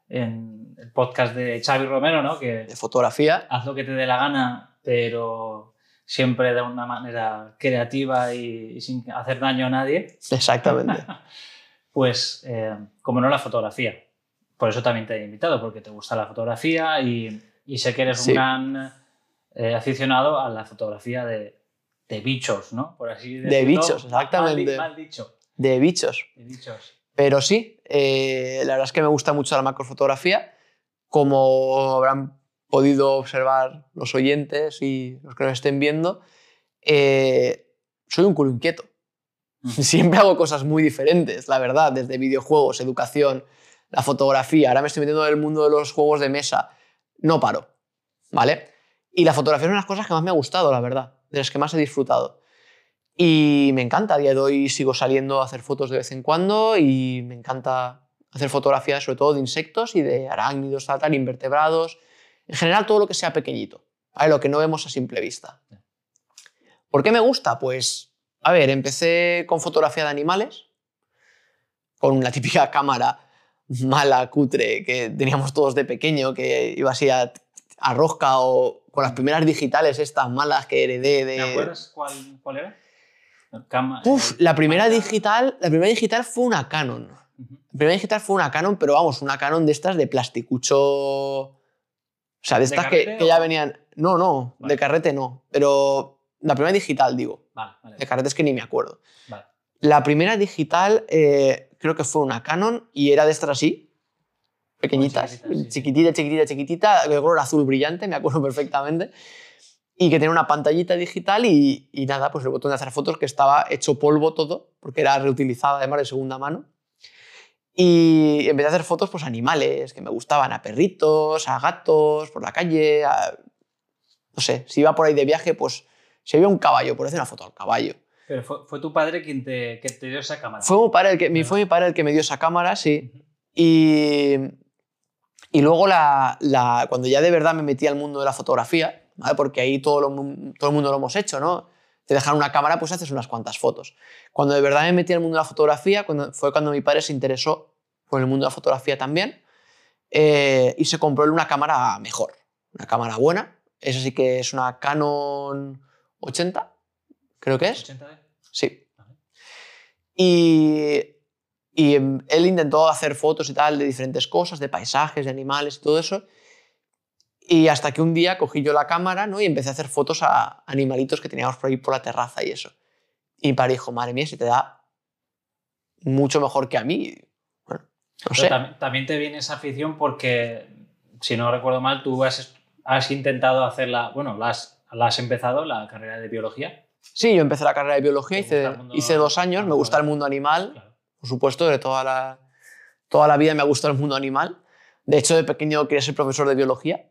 en el podcast de Xavi Romero, ¿no? Que De fotografía. haz lo que te dé la gana, pero siempre de una manera creativa y, y sin hacer daño a nadie, Exactamente. pues eh, como no la fotografía. Por eso también te he invitado, porque te gusta la fotografía y, y sé que eres Sí. un gran eh, aficionado a la fotografía de, de bichos, ¿no? Por así decirlo. bichos, Mal di- exactamente. Mal, dicho, De bichos. de bichos. Pero sí, eh, la verdad es que me gusta mucho la macrofotografía. Como habrán podido observar los oyentes y los que nos estén viendo, eh, soy un culo inquieto. Siempre hago cosas muy diferentes, la verdad, desde videojuegos, educación, la fotografía. Ahora me estoy metiendo en el mundo de los juegos de mesa. No paro, ¿vale? Y la fotografía es una de las cosas que más me ha gustado, la verdad, de las que más he disfrutado. Y me encanta, a día de hoy sigo saliendo a hacer fotos de vez en cuando y me encanta hacer fotografías sobre todo de insectos y de arácnidos, tal, tal, invertebrados, en general todo lo que sea pequeñito, ¿vale? lo que no vemos a simple vista. ¿Por qué me gusta? Pues, a ver, empecé con fotografía de animales, con la típica cámara mala, cutre, que teníamos todos de pequeño, que iba así a, a rosca o con las primeras digitales estas malas que heredé de... ¿Te acuerdas cuál, cuál era? Cama- Uf, el- la primera digital, la primera digital fue una Canon. La primera digital fue una Canon, pero vamos, una Canon de estas de plasticucho. O sea, de ¿De estas que, carrete que ya venían. No, no, Vale. de carrete no. Pero la primera digital, digo. Vale, vale. De carrete es que ni me acuerdo. vale. La primera digital eh, creo que fue una Canon y era de estas así, pequeñitas, sí, chiquitita, chiquitita, chiquitita, de color azul brillante, me acuerdo perfectamente. Y que tenía una pantallita digital y, y nada, pues el botón de hacer fotos que estaba hecho polvo todo, porque era reutilizada además de segunda mano. Y empecé a hacer fotos pues animales que me gustaban, a perritos, a gatos, por la calle, a- no sé, si iba por ahí de viaje, pues si había un caballo, por hacer una foto al caballo. Pero fue, fue tu padre quien te, que te dio esa cámara. Fue mi padre el que, Claro. fue mi padre el que me dio esa cámara, sí. Y, y luego la, la- cuando ya de verdad me metí al mundo de la fotografía, ¿vale? porque ahí todo, lo todo el mundo lo hemos hecho, ¿no? Te dejan una cámara, pues haces unas cuantas fotos. Cuando de verdad me metí al mundo de la fotografía, cuando, fue cuando mi padre se interesó por el mundo de la fotografía también, eh, y se compró una cámara mejor, una cámara buena. Esa sí que es una Canon 80, creo que es. 80D. Sí. Y, y em, él intentó hacer fotos y tal de diferentes cosas, de paisajes, de animales y todo eso. Y hasta que un día cogí yo la cámara ¿no? y empecé a hacer fotos a animalitos que teníamos por ahí por la terraza y eso. Y mi padre dijo, madre mía, si te da mucho mejor que a mí. Bueno, no sé. tam- también te viene esa afición porque, si no recuerdo mal, tú has, has intentado hacerla, bueno, la has, la has empezado, la carrera de biología. Sí, yo empecé la carrera de biología, ¿Te gusta hice, el mundo hice dos años, me gusta el mundo animal. Claro. por supuesto, de toda la, toda la vida me ha gustado el mundo animal. De hecho, de pequeño quería ser profesor de biología.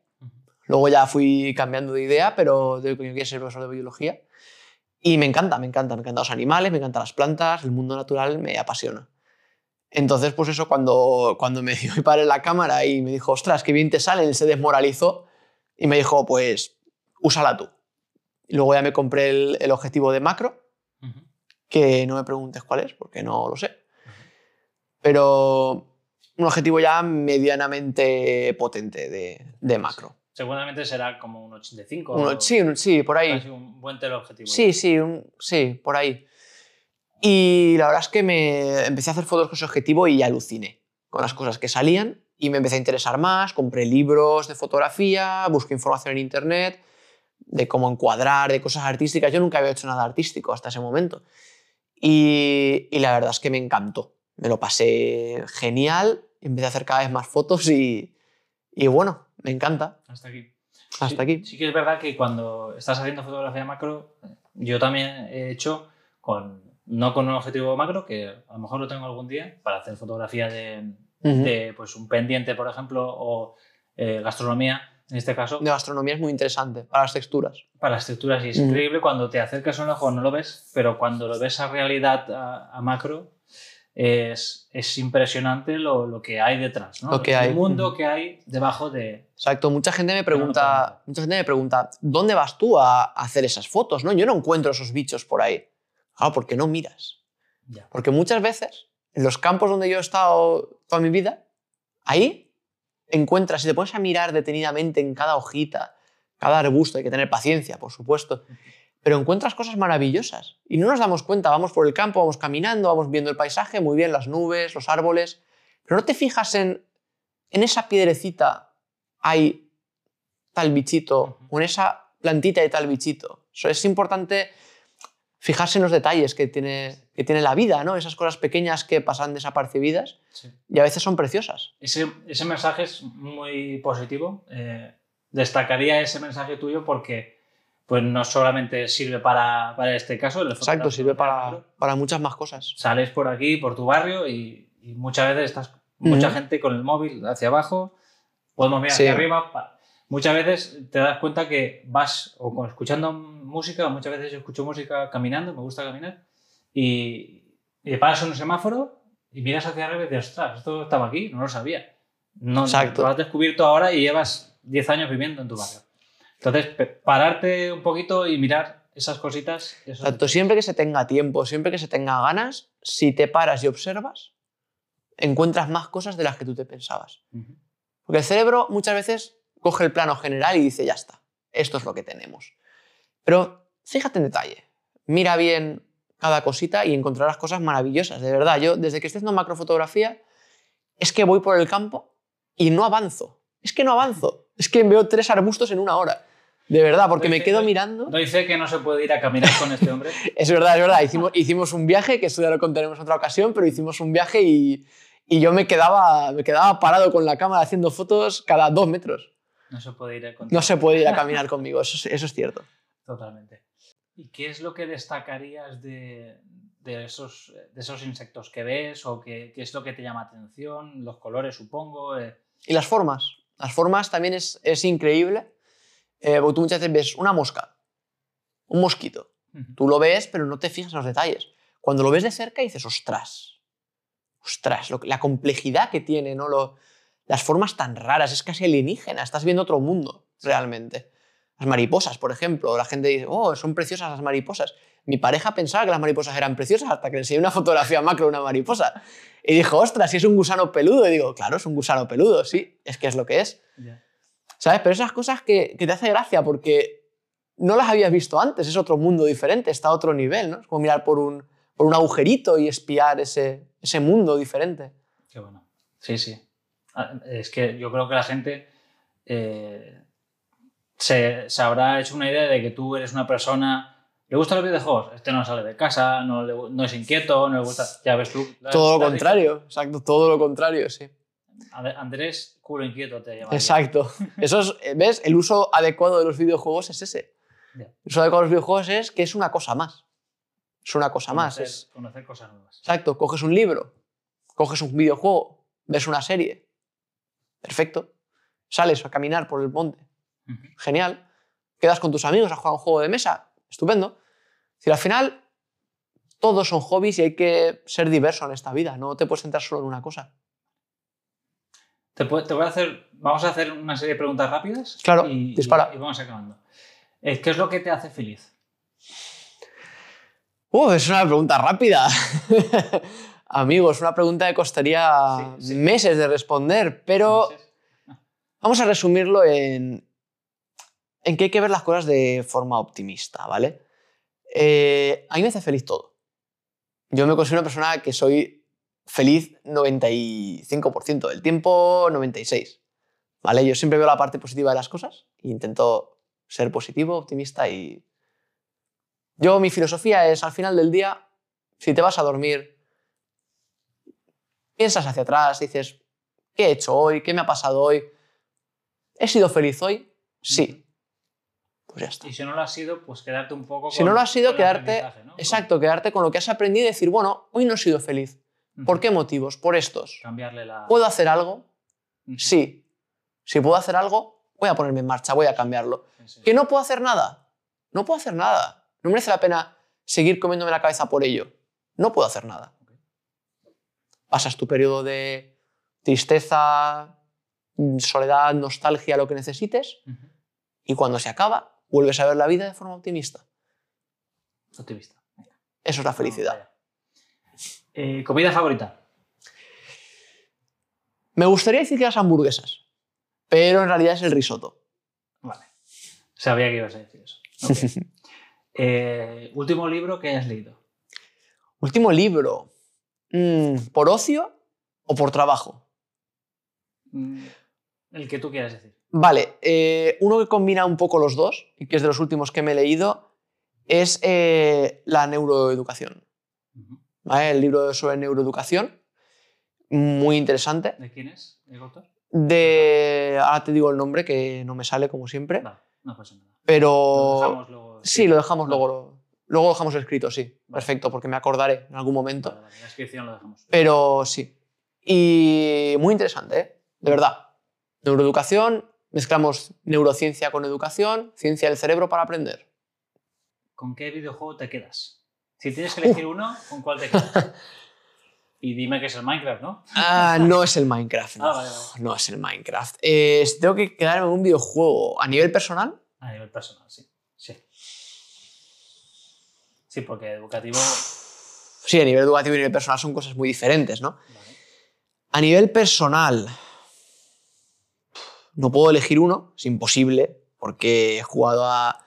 Luego ya fui cambiando de idea, pero de pequeño quería ser profesor de biología. Y me encanta, me encanta, me encantan los animales, me encantan las plantas, el mundo natural me apasiona. Entonces, pues eso, cuando, cuando me dio mi padre la cámara y me dijo, ostras, qué bien te sale, él se desmoralizó y me dijo, pues, úsala tú. Y luego ya me compré el, el objetivo de macro, Ujú. que no me preguntes cuál es, porque no lo sé. Pero un objetivo ya medianamente potente de, de macro. Seguramente será como un 85. Uno- o sí, un- sí, por ahí. casi un buen teleobjetivo. Sí, sí, un- sí, por ahí. Y la verdad es que me empecé a hacer fotos con ese objetivo y aluciné con las cosas que salían y me empecé a interesar más, compré libros de fotografía, busqué información en internet de cómo encuadrar, de cosas artísticas. Yo nunca había hecho nada artístico hasta ese momento. Y, y la verdad es que me encantó. Me lo pasé genial, empecé a hacer cada vez más fotos y, y bueno, me encanta. Hasta aquí. Hasta Sí- aquí. Sí que es verdad que cuando estás haciendo fotografía macro, yo también he hecho con, no con un objetivo macro, que a lo mejor lo tengo algún día, para hacer fotografía de, Ujú. de, pues, un pendiente, por ejemplo, o eh, gastronomía, en este caso, De gastronomía es muy interesante para las texturas. para las texturas. Y es increíble cuando te acercas a un ojo no lo ves, pero cuando lo ves a realidad, a, a macro, es, es impresionante lo, lo que hay detrás, ¿no? Lo que El hay. mundo Ujú. que hay debajo de... Exacto, mucha gente me pregunta, mucha gente me pregunta, ¿dónde vas tú a hacer esas fotos? ¿no? Yo no encuentro esos bichos por ahí. Claro, porque no miras. Ya. Porque muchas veces, en los campos donde yo he estado toda mi vida, ahí encuentras, si te pones a mirar detenidamente en cada hojita, cada arbusto, hay que tener paciencia, por supuesto, pero encuentras cosas maravillosas y no nos damos cuenta, vamos por el campo, vamos caminando, vamos viendo el paisaje, muy bien, las nubes, los árboles, pero no te fijas en, en esa piedrecita hay tal bichito, o en esa plantita hay tal bichito. Eso es importante fijarse en los detalles que tiene, que tiene la vida, ¿no? Esas cosas pequeñas que pasan desapercibidas Sí. y a veces son preciosas. Ese, ese mensaje es muy positivo. Eh, destacaría ese mensaje tuyo porque pues, no solamente sirve para, para este caso. el Exacto, sirve para, para muchas más cosas. Sales por aquí, por tu barrio y, y muchas veces estás mucha gente con el móvil hacia abajo, podemos mirar Sí. hacia arriba. Muchas veces te das cuenta que vas o escuchando música, muchas veces yo escucho música caminando, me gusta caminar, y, y te paras en un semáforo y miras hacia arriba y dices, ostras, esto estaba aquí, no lo sabía. No, Exacto. Lo has descubierto ahora y llevas 10 años viviendo en tu barrio. Entonces, pararte un poquito y mirar esas cositas. Exacto, siempre que se tenga tiempo, siempre que se tenga ganas, si te paras y observas, encuentras más cosas de las que tú te pensabas. Porque el cerebro muchas veces coge el plano general y dice, ya está, esto es lo que tenemos. Pero fíjate en detalle, mira bien cada cosita y encontrarás cosas maravillosas, de verdad. Yo, desde que estoy haciendo macrofotografía, es que voy por el campo y no avanzo. Es que no avanzo. Es que veo tres arbustos en una hora. De verdad, porque me Doy fe- quedo doy- mirando. Doy fe que no se puede ir a caminar con este hombre. Es verdad, es verdad. Hicimos, hicimos un viaje, que eso ya lo contaremos en otra ocasión, pero hicimos un viaje y, y yo me quedaba, me quedaba parado con la cámara haciendo fotos cada dos metros. No se puede ir a No se puede ir a caminar conmigo, eso, es- eso es cierto. Totalmente. ¿Y qué es lo que destacarías de, de esos, de esos insectos que ves o qué, qué es lo que te llama atención? Los colores, supongo. eh. Y las formas. Las formas también es, es increíble. Eh, porque tú muchas veces ves una mosca, un mosquito. Tú lo ves, pero no te fijas en los detalles. Cuando lo ves de cerca dices, ostras, ostras, lo la complejidad que tiene, ¿no? Lo- las formas tan raras, es casi alienígena, estás viendo otro mundo, realmente. Las mariposas, por ejemplo, la gente dice, oh, son preciosas las mariposas. Mi pareja pensaba que las mariposas eran preciosas hasta que le enseñé una fotografía macro de una mariposa. Y dijo, ostras, si es un gusano peludo. Y digo, claro, es un gusano peludo, sí, es que es lo que es. ¿Sabes? Pero esas cosas que, que te hace gracia porque no las habías visto antes, es otro mundo diferente, está a otro nivel, ¿no? Es como mirar por un, por un agujerito y espiar ese, ese mundo diferente. Qué bueno. Sí, sí. Ah, Es que yo creo que la gente eh, se, se habrá hecho una idea de que tú eres una persona. ¿Le gustan los videojuegos? Este no sale de casa, no, le gu- no es inquieto, no le gusta. Ya ves tú. Todo lo has dicho. contrario, exacto, todo lo contrario, sí. And- Andrés, culo inquieto te llama. Exacto. Eso es, ¿ves? El uso adecuado de los videojuegos es ese. Ya. El uso adecuado de los videojuegos es que es una cosa más. Es una cosa más. Es- conocer cosas nuevas. Exacto, coges un libro, coges un videojuego, ves una serie. Perfecto. Sales a caminar por el monte. Genial. Quedas con tus amigos a jugar un juego de mesa. Estupendo. Es decir, al final, todos son hobbies y hay que ser diverso en esta vida. No te puedes centrar solo en una cosa. Te, voy a hacer, vamos a hacer una serie de preguntas rápidas. Claro, y, dispara. Y, y vamos acabando. Eh, ¿Qué es lo que te hace feliz? Uh, es una pregunta rápida. Amigo, es una pregunta que costaría Sí, sí. meses de responder, pero vamos a resumirlo en, en que hay que ver las cosas de forma optimista, ¿vale? Eh, a mí me hace feliz todo. Yo me considero una persona que soy feliz 95% del tiempo, 96%. ¿Vale? Yo siempre veo la parte positiva de las cosas e intento ser positivo, optimista y... Yo, mi filosofía es, al final del día, si te vas a dormir, piensas hacia atrás, dices, ¿qué he hecho hoy? ¿Qué me ha pasado hoy? ¿He sido feliz hoy? Sí. Pues ya está. Y si no lo has sido, pues quedarte un poco Si con- no lo has sido, quedarte, exacto, quedarte con lo que has aprendido y decir, bueno, hoy no he sido feliz. ¿Por qué motivos? Por estos. Cambiarle la... ¿Puedo hacer algo? Sí. Si puedo hacer algo, voy a ponerme en marcha, voy a cambiarlo. Sí, sí. ¿Que no puedo hacer nada? No puedo hacer nada. No merece la pena seguir comiéndome la cabeza por ello. No puedo hacer nada. Pasas tu periodo de tristeza, mm, soledad, nostalgia, lo que necesites, y cuando se acaba, vuelves a ver la vida de forma optimista. Optimista. Eso es la felicidad. Vaya. Eh, ¿Comida favorita? Me gustaría decir que las hamburguesas, pero en realidad es el risotto. Vale. Sabía que ibas a decir eso. Eh, último libro que hayas leído. Último libro. Mm, ¿Por ocio o por trabajo? Mm, El que tú quieras decir. Vale, eh, uno que combina un poco los dos, y que es de los últimos que me he leído, es eh, la neuroeducación. ¿vale? El libro sobre neuroeducación, muy interesante. ¿De quién es el autor? De, ahora te digo el nombre, que no me sale como siempre, Vale, no pasa nada. Lo pero dejamos luego. sí, lo dejamos Vale. luego. Luego lo dejamos escrito, sí. Vale. Perfecto, porque me acordaré en algún momento. La descripción lo dejamos. Pero sí. Y muy interesante, ¿eh? De verdad. Neuroeducación, mezclamos neurociencia con educación, ciencia del cerebro para aprender. ¿Con qué videojuego te quedas? Si tienes que elegir uno, ¿con cuál te quedas? y dime que es el Minecraft, ¿no? Ah, no es el Minecraft. No, Ah, vale, vale. No es el Minecraft. Eh, tengo que quedarme en un videojuego a nivel personal. A nivel personal, sí. Sí. Sí, porque educativo. Sí, a nivel educativo y a nivel personal son cosas muy diferentes, ¿no? Vale. A nivel personal, no puedo elegir uno, es imposible, porque he jugado a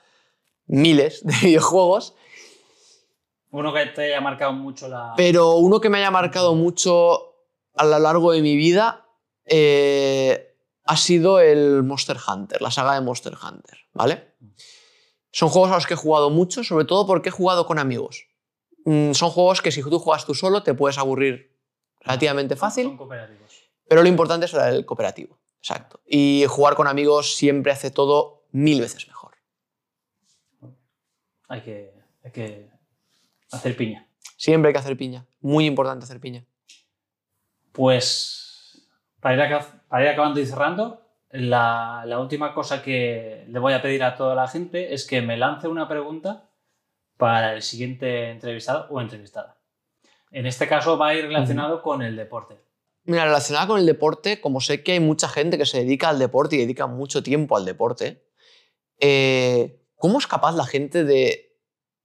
miles de videojuegos, Uno que te haya marcado mucho la. pero uno que me haya marcado mucho a lo largo de mi vida eh, ha sido el Monster Hunter, la saga de Monster Hunter, ¿vale? Son juegos a los que he jugado mucho, sobre todo porque he jugado con amigos. Mm, son juegos que si tú juegas tú solo te puedes aburrir relativamente fácil. Son cooperativos. Pero lo importante es el cooperativo. Exacto. Y jugar con amigos siempre hace todo mil veces mejor. Hay que, hay que hacer piña. Siempre hay que hacer piña. Muy importante hacer piña. Pues para ir, aca- para ir acabando y cerrando, la, la última cosa que le voy a pedir a toda la gente es que me lance una pregunta para el siguiente entrevistado o entrevistada. En este caso va a ir relacionado con el deporte. Mira, relacionada con el deporte, como sé que hay mucha gente que se dedica al deporte y dedica mucho tiempo al deporte, eh, ¿cómo es capaz la gente de,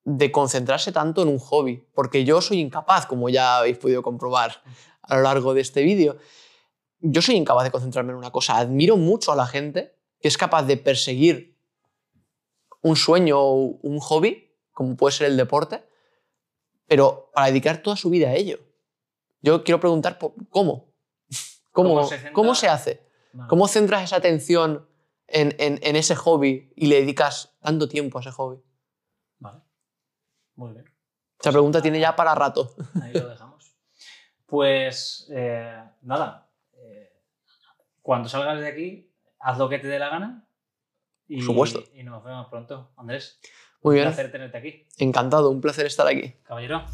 de concentrarse tanto en un hobby? Porque yo soy incapaz, como ya habéis podido comprobar a lo largo de este vídeo. Yo soy incapaz de concentrarme en una cosa. Admiro mucho a la gente que es capaz de perseguir un sueño o un hobby, como puede ser el deporte, pero para dedicar toda su vida a ello. Yo quiero preguntar cómo. ¿Cómo, ¿Cómo se centra? ¿Cómo se hace? Vale. ¿Cómo centras esa atención en, en- en ese hobby y le dedicas tanto tiempo a ese hobby? Vale. Muy bien. Esa pregunta tiene ya para rato. Ahí lo dejamos. Pues eh, nada. eh, cuando salgas de aquí, haz lo que te dé la gana. Y, Por supuesto. Y nos vemos pronto. Andrés, Muy un bien. placer tenerte aquí. Encantado, un placer estar aquí. Caballero.